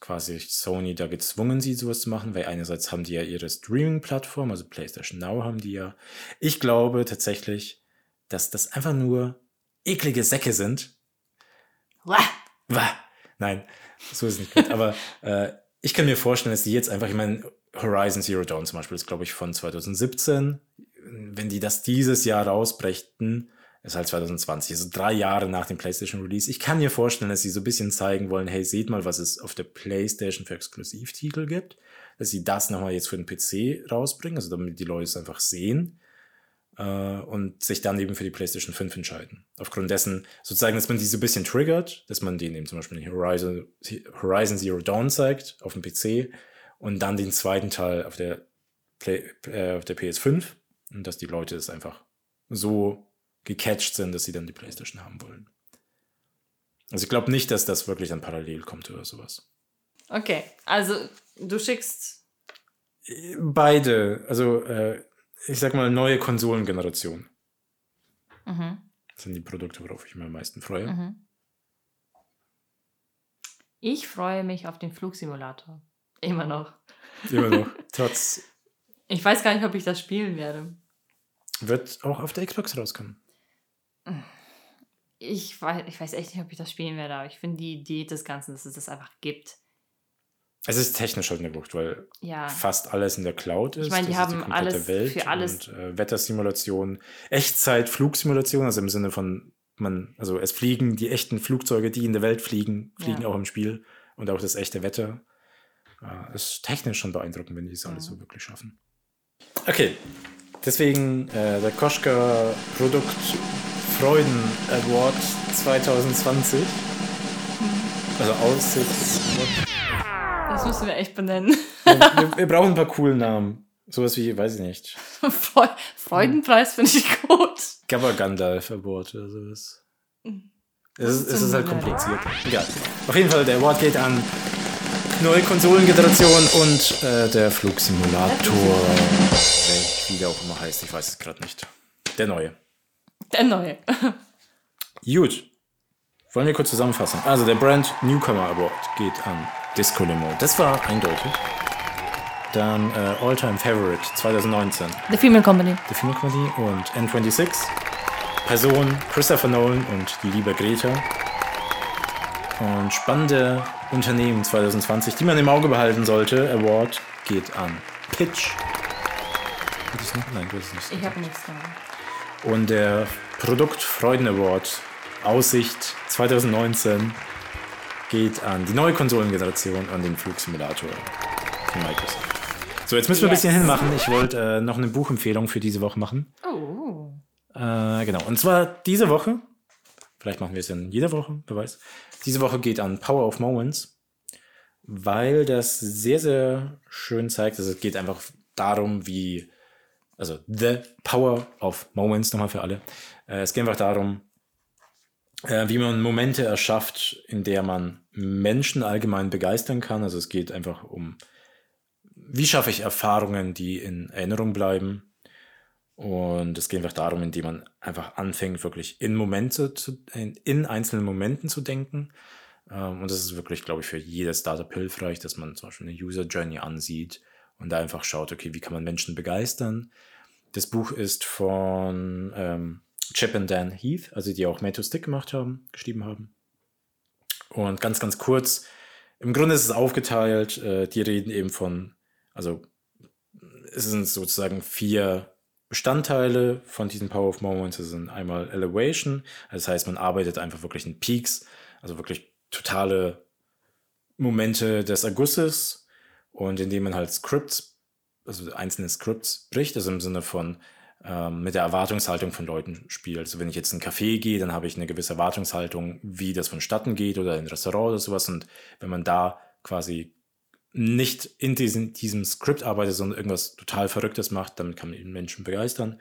quasi Sony da gezwungen sieht, sowas zu machen, weil einerseits haben die ja ihre Streaming-Plattform, also PlayStation Now haben die ja. Ich glaube tatsächlich, dass das einfach nur eklige Säcke sind, Wah. Wah. Nein, so ist es nicht gut. Aber äh, ich kann mir vorstellen, dass die jetzt einfach, ich meine, Horizon Zero Dawn zum Beispiel ist, glaube ich, von 2017. Wenn die das dieses Jahr rausbrächten, ist halt 2020, also drei Jahre nach dem PlayStation Release. Ich kann mir vorstellen, dass sie so ein bisschen zeigen wollen, hey, seht mal, was es auf der PlayStation für Exklusivtitel gibt. Dass sie das nochmal jetzt für den PC rausbringen, also damit die Leute es einfach sehen äh, und sich dann eben für die PlayStation 5 entscheiden. Aufgrund dessen sozusagen, dass man die so ein bisschen triggert, dass man denen eben zum Beispiel Horizon, Horizon Zero Dawn zeigt auf dem PC und dann den zweiten Teil auf der, Play, äh, auf der PS5 und dass die Leute es einfach so gecatcht sind, dass sie dann die PlayStation haben wollen. Also ich glaube nicht, dass das wirklich dann parallel kommt oder sowas. Okay, also du schickst. Beide, also äh, ich sag mal neue Konsolengeneration Mhm. sind die Produkte, worauf ich mich am meisten freue. Mhm. Ich freue mich auf den Flugsimulator. Immer noch. Immer noch. Trotz Ich weiß gar nicht, ob ich das spielen werde. wird auch auf der Xbox rauskommen. Ich weiß, ich weiß echt nicht, ob ich das spielen werde, aber ich finde die Idee des Ganzen, dass es das einfach gibt. Es ist technisch halt eine Wucht, weil Ja. fast alles in der Cloud ist. meine, die Das haben komplette alles für alles- Und, äh, Wettersimulation, Echtzeit-Flugsimulation, also im Sinne von, man, also es fliegen die echten Flugzeuge, die in der Welt fliegen, fliegen Ja. auch im Spiel und auch das echte Wetter. Äh, ist technisch schon beeindruckend, wenn die alles Ja. so wirklich schaffen. Okay, deswegen äh, der Koschka Produkt Freuden Award 2020. Also Aussicht. Das müssen wir echt benennen. wir, wir brauchen ein paar coole Namen. Sowas wie, weiß ich nicht. Freu Freudenpreis finde ich gut. Gabba Gandalf Award oder sowas. Mhm. Es ist, es ist halt kompliziert. Egal. Auf jeden Fall, der Award geht an neue Konsolengeneration und äh, der Flugsimulator. Welch, wie der auch immer heißt, ich weiß es gerade nicht. Der neue. Der neue. Gut. Wollen wir kurz zusammenfassen? Also, der Brand Newcomer Award geht an Disco Limo. Das war eindeutig. Dann äh, All-Time Favorite 2019. The Female Company. The Film Comedy und N26. Person Christopher Nolan und die liebe Greta. Und spannende Unternehmen 2020, die man im Auge behalten sollte. Award geht an Pitch. Geht es noch? Nein, geht es nicht. Ich habe nichts gemacht. Und der Produktfreuden Award Aussicht 2019 geht an die neue Konsolengeneration, an den Flugsimulator. von Microsoft. So, jetzt müssen wir yes. ein bisschen hinmachen. Ich wollte äh, noch eine Buchempfehlung für diese Woche machen. Oh. Äh, genau. Und zwar diese Woche. Vielleicht machen wir es in jeder Woche, wer weiß. Diese Woche geht an Power of Moments, weil das sehr, sehr schön zeigt. Also es geht einfach darum, wie, also The Power of Moments nochmal für alle. Äh, es geht einfach darum, äh, wie man Momente erschafft, in der man Menschen allgemein begeistern kann. Also es geht einfach um wie schaffe ich Erfahrungen, die in Erinnerung bleiben? Und es geht einfach darum, indem man einfach anfängt, wirklich in Momente zu, in, in einzelnen Momenten zu denken. Ähm, und das ist wirklich, glaube ich, für jedes Startup hilfreich, dass man zum Beispiel eine User Journey ansieht und da einfach schaut, okay, wie kann man Menschen begeistern? Das Buch ist von ähm, Chip und Dan Heath, also die auch Made Stick gemacht haben, geschrieben haben. Und ganz, ganz kurz, im Grunde ist es aufgeteilt, äh, die reden eben von also es sind sozusagen vier Bestandteile von diesen Power of Moments. Es sind einmal Elevation, das heißt, man arbeitet einfach wirklich in Peaks, also wirklich totale Momente des Ergusses und indem man halt Scripts, also einzelne Scripts bricht, also im Sinne von ähm, mit der Erwartungshaltung von Leuten spielt. Also wenn ich jetzt in einen Café gehe, dann habe ich eine gewisse Erwartungshaltung, wie das vonstatten geht oder in ein Restaurant oder sowas und wenn man da quasi nicht in diesem, diesem Skript arbeitet, sondern irgendwas total Verrücktes macht, damit kann man Menschen begeistern.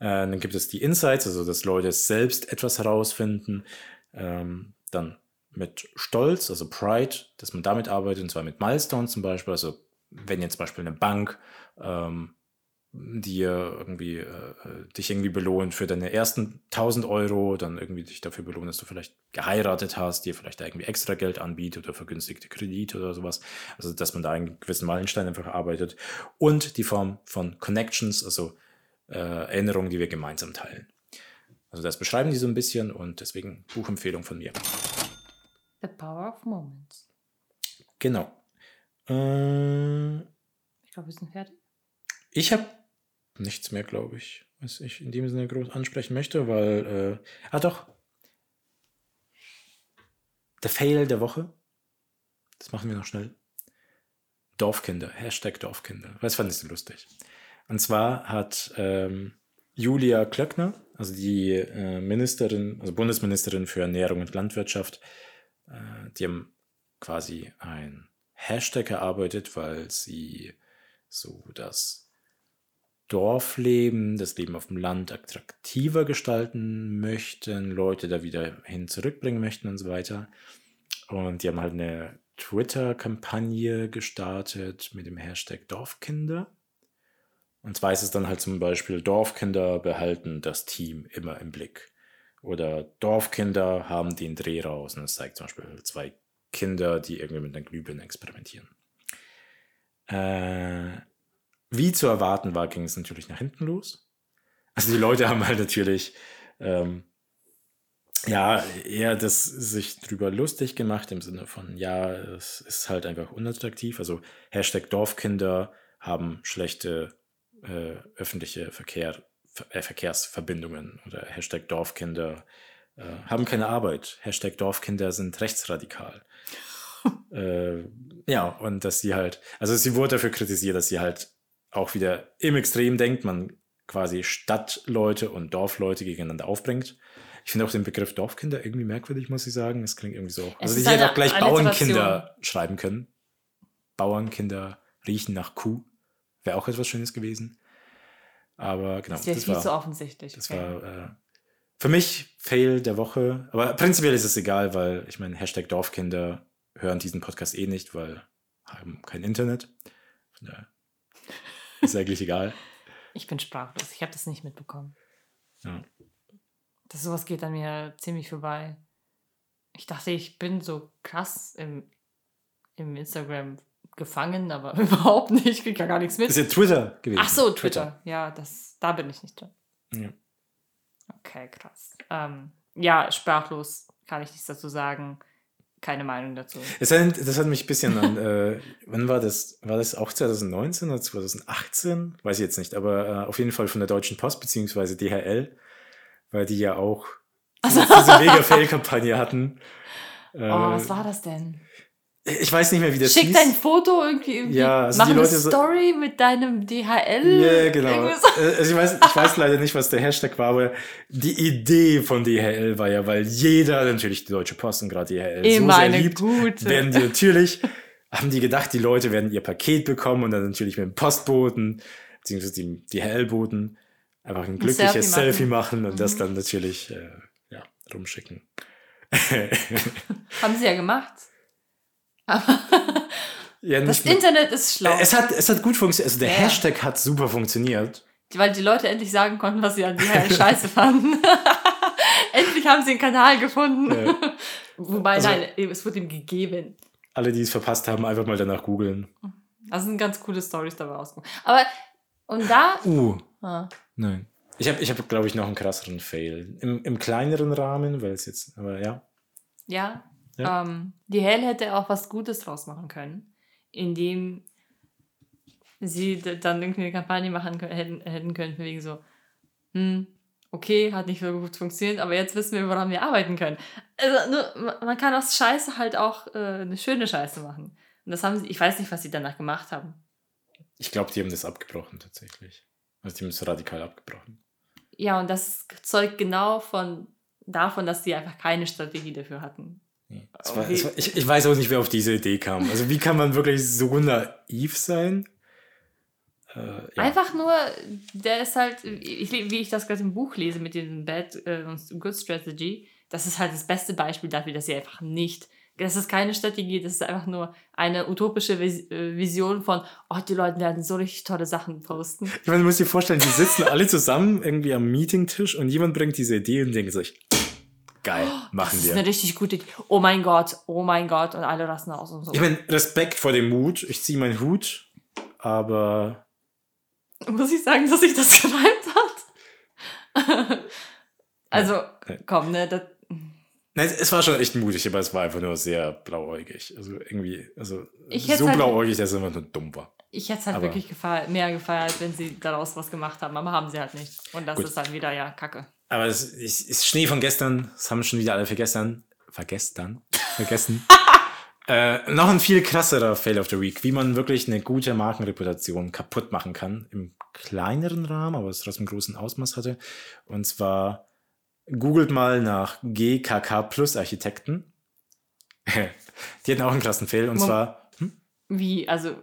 Äh, dann gibt es die Insights, also dass Leute selbst etwas herausfinden. Ähm, dann mit Stolz, also Pride, dass man damit arbeitet, und zwar mit Milestones zum Beispiel. Also wenn jetzt zum Beispiel eine Bank ähm, dir irgendwie äh, äh, dich irgendwie belohnt für deine ersten 1000 Euro, dann irgendwie dich dafür belohnt, dass du vielleicht geheiratet hast, dir vielleicht irgendwie extra Geld anbietet oder vergünstigte Kredite oder sowas. Also, dass man da einen gewissen Meilenstein einfach arbeitet. Und die Form von Connections, also äh, Erinnerungen, die wir gemeinsam teilen. Also, das beschreiben die so ein bisschen und deswegen Buchempfehlung von mir. The Power of Moments. Genau. Äh, ich glaube, wir sind fertig. Ich habe nichts mehr, glaube ich, was ich in dem Sinne groß ansprechen möchte, weil, äh, ah doch, der Fail der Woche, das machen wir noch schnell. Dorfkinder, Hashtag Dorfkinder. Das fand ich so lustig. Und zwar hat ähm, Julia Klöckner, also die äh, Ministerin, also Bundesministerin für Ernährung und Landwirtschaft, äh, die haben quasi ein Hashtag erarbeitet, weil sie so das Dorfleben, das Leben auf dem Land attraktiver gestalten möchten, Leute da wieder hin zurückbringen möchten und so weiter. Und die haben halt eine Twitter-Kampagne gestartet mit dem Hashtag Dorfkinder. Und zwar ist es dann halt zum Beispiel, Dorfkinder behalten das Team immer im Blick. Oder Dorfkinder haben den Dreh raus. Und es zeigt zum Beispiel zwei Kinder, die irgendwie mit einer Glühbirne experimentieren. Äh, wie zu erwarten war, ging es natürlich nach hinten los. Also die Leute haben halt natürlich ähm, ja eher das sich drüber lustig gemacht im Sinne von ja, es ist halt einfach unattraktiv. Also Hashtag Dorfkinder haben schlechte äh, öffentliche Verkehr, äh, Verkehrsverbindungen oder Hashtag Dorfkinder äh, haben keine Arbeit. Hashtag Dorfkinder sind rechtsradikal. äh, ja, und dass sie halt, also sie wurde dafür kritisiert, dass sie halt auch wieder im Extrem denkt, man quasi Stadtleute und Dorfleute gegeneinander aufbringt. Ich finde auch den Begriff Dorfkinder irgendwie merkwürdig, muss ich sagen. Es klingt irgendwie so. also, die hätte auch gleich Bauernkinder schreiben können. Bauernkinder riechen nach Kuh. Wäre auch etwas Schönes gewesen. Aber genau. Das wäre viel war, zu offensichtlich. Das okay. war äh, für mich Fail der Woche. Aber prinzipiell ist es egal, weil ich meine, Hashtag Dorfkinder hören diesen Podcast eh nicht, weil haben kein Internet. Von daher ist eigentlich egal. Ich bin sprachlos. Ich habe das nicht mitbekommen. Ja. Das sowas geht an mir ziemlich vorbei. Ich dachte, ich bin so krass im, im Instagram gefangen, aber überhaupt nicht. Ich kriege ja gar nichts mit. Das ist ja Twitter gewesen. Ach so, Twitter. Twitter. Ja, das, da bin ich nicht drin. Ja. Okay, krass. Ähm, ja, sprachlos kann ich nichts dazu sagen keine Meinung dazu. Das hat, das hat mich ein bisschen an, äh, wann war das? War das auch 2019 oder 2018? Weiß ich jetzt nicht, aber äh, auf jeden Fall von der Deutschen Post beziehungsweise DHL, weil die ja auch diese, diese mega Fail-Kampagne hatten. Äh, oh, was war das denn? Ich weiß nicht mehr, wie das Schick hieß. dein Foto irgendwie. irgendwie Ja, also mach eine Leute so- Story mit deinem DHL. Ja, genau. irgendwie so. Äh, Also ich, weiß, ich weiß leider nicht, was der Hashtag war, aber die Idee von DHL war ja, weil jeder, natürlich die Deutsche Post und gerade DHL Immer so sehr eine liebt, gute. werden die natürlich, haben die gedacht, die Leute werden ihr Paket bekommen und dann natürlich mit dem Postboten, beziehungsweise dem DHL-Boten, einfach ein glückliches Selfie Selfie machen. machen, und das dann natürlich äh, ja, rumschicken. Haben sie ja gemacht. Ja, Das nur- Internet ist schlau. es hat, es hat gut funktioniert, also der Ja. Hashtag hat super funktioniert. weil die Leute endlich sagen konnten, was sie an DHL scheiße fanden. endlich haben sie einen Kanal gefunden. Ja. Wobei, Also- nein, es wurde ihm gegeben. Alle, die es verpasst haben, einfach mal danach googeln. Da sind ganz coole Stories dabei rausgekommen. Aber, und da, Uh, ah, Nein. Ich habe, ich hab, glaube ich, noch einen krasseren Fail. Im, Im kleineren Rahmen, weil es jetzt, aber ja. ja, Ja. Ähm, die Hell hätte auch was Gutes draus machen können, indem sie dann irgendwie eine Kampagne machen können, hätten, hätten können, von wegen so, hm, okay, hat nicht so gut funktioniert, aber jetzt wissen wir, woran wir arbeiten können. Also, nur, ma- man kann aus Scheiße halt auch äh, eine schöne Scheiße machen. Und das haben sie, ich weiß nicht, was sie danach gemacht haben. Ich glaube, die haben das abgebrochen tatsächlich. Also die haben es radikal abgebrochen. Ja, und das zeugt genau von davon, dass sie einfach keine Strategie dafür hatten. Es war, Okay. war, ich, ich weiß auch nicht, wer auf diese Idee kam. Also wie kann man wirklich so naiv sein? Äh, ja. Einfach nur, der ist halt, ich, wie ich das gerade im Buch lese mit dem Bad äh, und Good Strategy, das ist halt das beste Beispiel dafür, dass sie einfach nicht, das ist keine Strategie, das ist einfach nur eine utopische äh, Vision von, oh, die Leute werden so richtig tolle Sachen posten. Ich meine, du musst dir vorstellen, die sitzen alle zusammen irgendwie am Meetingtisch und jemand bringt diese Idee und denkt sich, geil, Das machen ist wir. eine richtig gute Idee. Oh mein Gott, oh mein Gott, und alle rasten aus und so. Ich meine, Respekt vor dem Mut. Ich ziehe meinen Hut, aber Muss ich sagen, dass sich das gereimt hat? also, Ja. komm, ne, das, Nein, es- war schon echt mutig, aber es war einfach nur sehr blauäugig. Also irgendwie, also Ich so halt- blauäugig, dass es einfach nur dumm war. Ich hätte es halt Aber- wirklich gefeiert, mehr gefeiert, wenn sie daraus was gemacht haben, aber haben sie halt nicht. Und das Gut. ist dann wieder ja Kacke. Aber es ist, Schnee von gestern, das haben schon wieder alle vergessen. Vergessen? Vergessen. äh, noch ein viel krasserer Fail of the Week, wie man wirklich eine gute Markenreputation kaputt machen kann. Im kleineren Rahmen, aber es trotzdem großen Ausmaß hatte. Und zwar googelt mal nach GKK Plus Architekten. Die hatten auch einen krassen Fail. Und Mom- zwar, Wie, also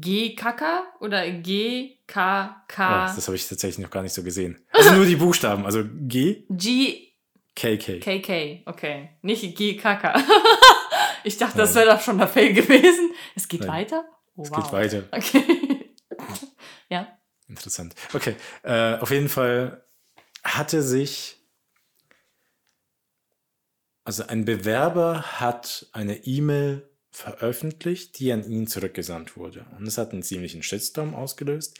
G-Kaka oder G-K-K? oh, das habe ich tatsächlich noch gar nicht so gesehen. Also nur die Buchstaben. Also G, G-K-K, KK. okay. Nicht G-Kaka. ich dachte, das Nein. wäre doch schon der Fail gewesen. Es geht Nein. weiter? Oh, Es geht weiter. Okay. ja. Interessant. Okay, äh, auf jeden Fall hatte sich, also ein Bewerber hat eine E-Mail veröffentlicht, die an ihn zurückgesandt wurde. Und es hat einen ziemlichen Shitstorm ausgelöst.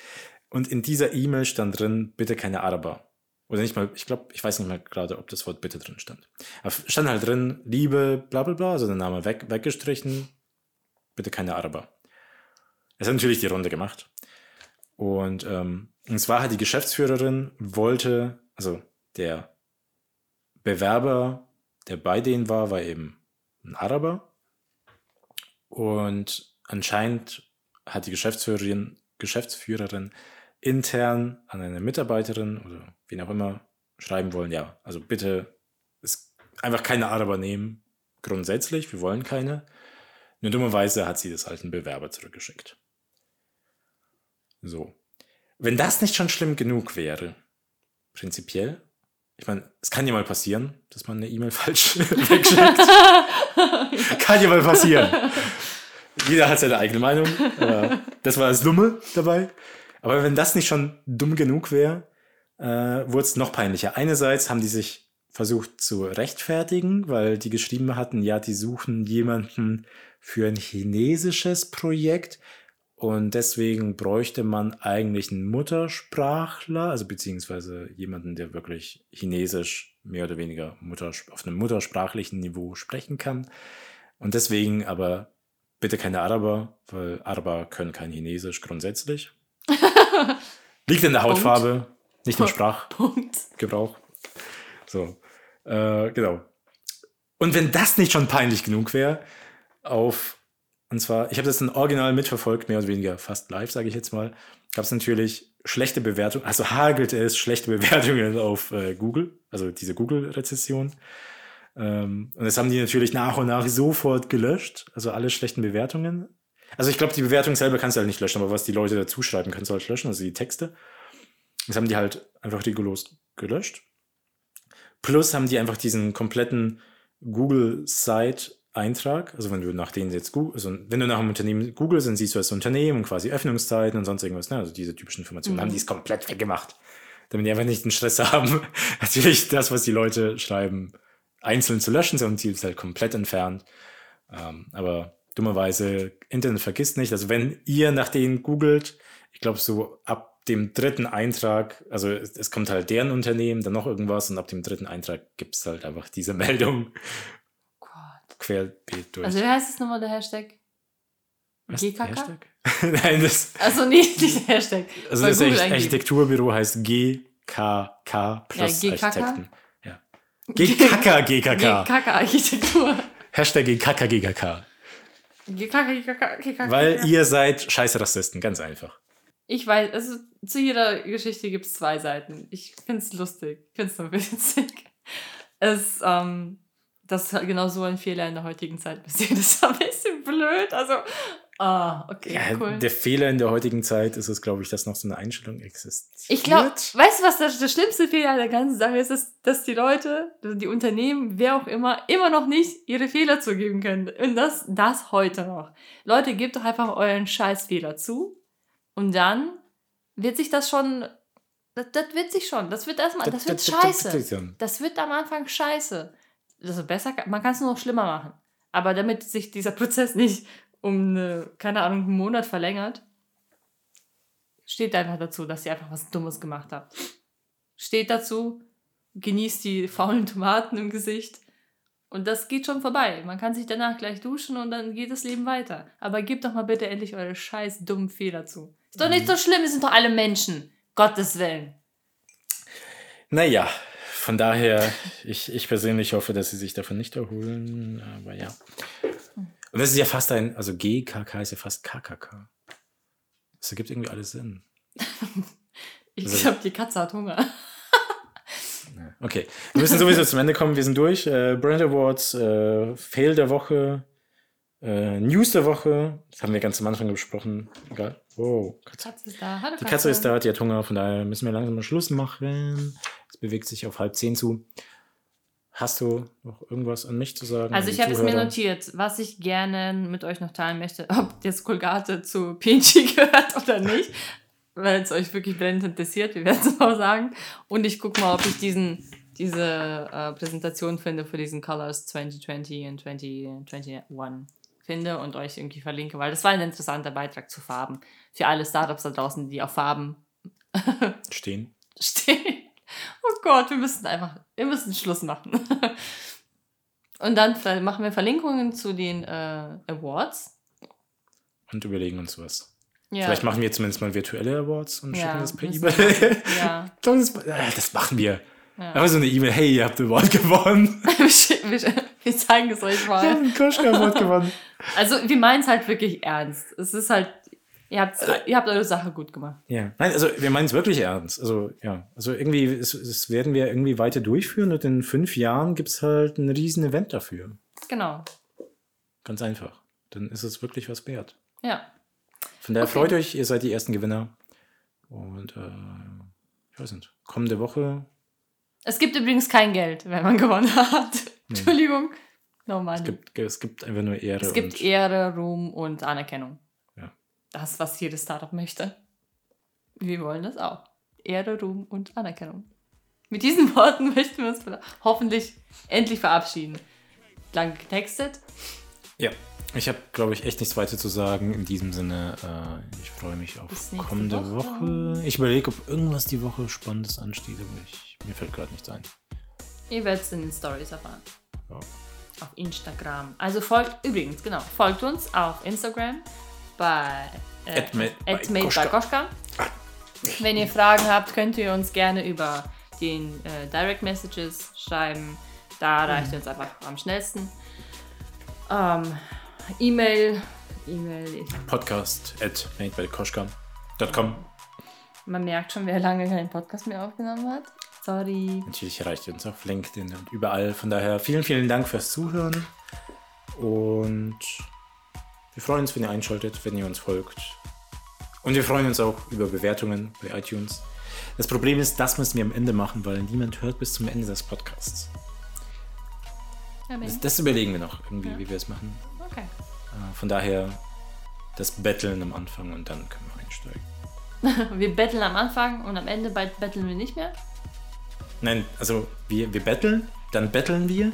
Und in dieser E-Mail stand drin, bitte keine Araber. Oder nicht mal, ich glaube, ich weiß nicht mal gerade, ob das Wort bitte drin stand. Aber stand halt drin, Liebe, bla bla bla, also der Name weg, weggestrichen, bitte keine Araber. Es hat natürlich die Runde gemacht. Und, ähm, und zwar hat die Geschäftsführerin wollte, also der Bewerber, der bei denen war, war eben ein Araber. Und anscheinend hat die Geschäftsführerin, Geschäftsführerin intern an eine Mitarbeiterin oder wen auch immer schreiben wollen, ja, also bitte es einfach keine Araber nehmen, grundsätzlich, wir wollen keine. Nur dummerweise hat sie das halt einen Bewerber zurückgeschickt. So. Wenn das nicht schon schlimm genug wäre, prinzipiell, ich meine, es kann ja mal passieren, dass man eine E-Mail falsch wegschickt. kann ja mal passieren. Jeder hat seine eigene Meinung. Das war das Dumme dabei. Aber wenn das nicht schon dumm genug wäre, äh, wurde es noch peinlicher. Einerseits haben die sich versucht zu rechtfertigen, weil die geschrieben hatten, ja, die suchen jemanden für ein chinesisches Projekt und deswegen bräuchte man eigentlich einen Muttersprachler, also beziehungsweise jemanden, der wirklich Chinesisch mehr oder weniger Mutters auf einem muttersprachlichen Niveau sprechen kann. Und deswegen aber bitte keine Araber, weil Araber können kein Chinesisch grundsätzlich. Liegt in der Punkt. Hautfarbe, nicht im Punkt. Sprachgebrauch. So, äh, genau. Und wenn das nicht schon peinlich genug wäre, auf Und zwar, ich habe das ein Original mitverfolgt, mehr oder weniger fast live, sage ich jetzt mal. Gab es natürlich schlechte Bewertungen, also hagelte es schlechte Bewertungen auf äh, Google, also diese Google-Rezession. Ähm, und das haben die natürlich nach und nach sofort gelöscht, also alle schlechten Bewertungen. Also ich glaube, die Bewertung selber kannst du halt nicht löschen, aber was die Leute dazu schreiben, kannst du halt löschen, also die Texte. Das haben die halt einfach rigoros gelöscht. Plus haben die einfach diesen kompletten Google-Site-Eintrag, also wenn du nach denen jetzt Google, also wenn du nach einem Unternehmen googelst, dann siehst du das Unternehmen und quasi Öffnungszeiten und sonst irgendwas, ne? also diese typischen Informationen, mhm. haben die es komplett weggemacht, damit die einfach nicht den Stress haben, natürlich das, was die Leute schreiben, einzeln zu löschen, sondern sie ist halt komplett entfernt. Ähm, aber dummerweise, Internet vergisst nicht, also wenn ihr nach denen googelt, ich glaube so ab dem dritten Eintrag, also es, es, kommt halt deren Unternehmen, dann noch irgendwas und ab dem dritten Eintrag gibt es halt einfach diese Meldung. Gott. Querbeet durch. Also wie heißt es nochmal, der Hashtag? Was, GKK? Hashtag? Nein, das. Also nicht der Hashtag. Also das Architekturbüro heißt GKK plus ja, Architekten. GKK, GKK. GKK Architektur. Hashtag GKK, GKK. GKK, GKK, GKK. Weil ihr seid scheiße Rassisten, ganz einfach. Ich weiß, also zu jeder Geschichte gibt es zwei Seiten. Ich finde es lustig. Ich finde es nur witzig. Es, ähm, dass genau so ein Fehler in der heutigen Zeit passiert, ist ein bisschen blöd. Also, ah, okay, ja, cool. Der Fehler in der heutigen Zeit ist es, glaube ich, dass noch so eine Einstellung existiert. Ich glaube, weißt du, was der, der schlimmste Fehler der ganzen Sache ist, ist, dass die Leute, die Unternehmen, wer auch immer, immer noch nicht ihre Fehler zugeben können. Und das, das heute noch. Leute, gebt doch einfach euren Scheißfehler zu und dann wird sich das schon. Das, das wird sich schon. Das wird erstmal. Das wird scheiße. Das wird am Anfang scheiße. Also besser, man kann es nur noch schlimmer machen. Aber damit sich dieser Prozess nicht um eine, keine Ahnung, einen Monat verlängert, steht einfach dazu, dass ihr einfach was Dummes gemacht habt. Steht dazu, genießt die faulen Tomaten im Gesicht und das geht schon vorbei. Man kann sich danach gleich duschen und dann geht das Leben weiter. Aber gebt doch mal bitte endlich eure scheiß dummen Fehler zu. Ist doch nicht so schlimm, wir sind doch alle Menschen. Gottes Willen. Naja, von daher, ich, ich persönlich hoffe, dass sie sich davon nicht erholen. Aber ja. Und das ist ja fast ein, also GKK ist ja fast KKK. Das ergibt irgendwie alles Sinn. ich also, glaube, die Katze hat Hunger. Okay, wir müssen sowieso zum Ende kommen. Wir sind durch. Äh, Brand Awards, äh, Fail der Woche, äh, News der Woche. Das haben wir ganz am Anfang besprochen. Egal. Wow. Katze. Katze ist da. Hallo, die Katze ist da, die hat Hunger. Von daher müssen wir langsam mal Schluss machen. Es bewegt sich auf halb zehn zu. Hast du noch irgendwas an mich zu sagen? Also ich habe es mir notiert, was ich gerne mit euch noch teilen möchte, ob jetzt Kolgate zu PNG gehört oder nicht weil es euch wirklich brennend interessiert, wir werden es auch sagen. Und ich gucke mal, ob ich diesen, diese äh, Präsentation finde für diesen Colors 2020 und 2021 finde und euch irgendwie verlinke, weil das war ein interessanter Beitrag zu Farben. Für alle Startups da draußen, die auf Farben stehen. stehen. Oh Gott, wir müssen einfach, wir müssen Schluss machen. und dann machen wir Verlinkungen zu den äh, Awards. Und überlegen uns was. Ja. Vielleicht machen wir zumindest mal virtuelle Awards und ja, schicken das per E-Mail. Ja. das, das, machen wir. Ja. Aber so eine E-Mail, hey, ihr habt ein Award gewonnen. wir, zeigen es euch mal. Wir haben einen Award gewonnen. Also wir meinen es halt wirklich ernst. Es ist halt, ihr habt, ihr habt eure Sache gut gemacht. Ja, nein, also wir meinen es wirklich ernst. Also ja, also irgendwie, es, es werden wir irgendwie weiter durchführen und in fünf Jahren gibt es halt ein riesen Event dafür. Genau. Ganz einfach. Dann ist es wirklich was wert. Ja. Von daher okay. freut euch, ihr seid die ersten Gewinner. Und äh, ich weiß nicht, kommende Woche. Es gibt übrigens kein Geld, wenn man gewonnen hat. Nee. Entschuldigung. No. Es gibt, es gibt einfach nur Ehre. Es gibt Ehre, Ruhm und Anerkennung. Das, was jedes Startup möchte. Wir wollen das auch. Ehre, Ruhm und Anerkennung. Mit diesen Worten möchten wir uns hoffentlich endlich verabschieden. Lang getextet. Ja. Ich habe, glaube ich, echt nichts weiter zu sagen. In diesem Sinne, äh, ich freue mich auf kommende Woche. Woche. Ich überlege, ob irgendwas die Woche Spannendes ansteht, aber ich, mir fällt gerade nichts ein. Ihr werdet es in den Stories erfahren. Ja. Auf Instagram. Also folgt, übrigens, genau, folgt uns auf Instagram bei äh, Goschka. Wenn ihr Fragen habt, könnt ihr uns gerne über den äh, Direct Messages schreiben. Da reicht mhm. uns einfach am schnellsten. Ähm, E-Mail E-Mail. Podcast at madebykoschka.com. Man merkt schon, wer lange keinen Podcast mehr aufgenommen hat. Sorry. Natürlich erreicht ihr uns auf LinkedIn und überall. Von daher vielen, vielen Dank fürs Zuhören. Und wir freuen uns, wenn ihr einschaltet, wenn ihr uns folgt. Und wir freuen uns auch über Bewertungen bei iTunes. Das Problem ist, das müssen wir am Ende machen, weil niemand hört bis zum Ende des Podcasts. Das, das überlegen wir noch irgendwie, ja. wie wir es machen. Okay. Äh, von daher das Betteln am Anfang und dann können wir einsteigen. wir betteln am Anfang und am Ende betteln wir nicht mehr? Nein, also wir, wir betteln, dann betteln wir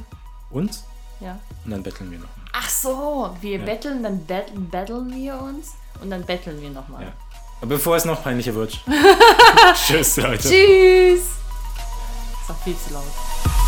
uns ja. und dann betteln wir nochmal. Ach so, wir ja. betteln, dann betteln, betteln wir uns und dann betteln wir nochmal. Ja. Aber bevor es noch peinlicher wird. Tschüss, Leute. Tschüss. Das ist auch viel zu laut.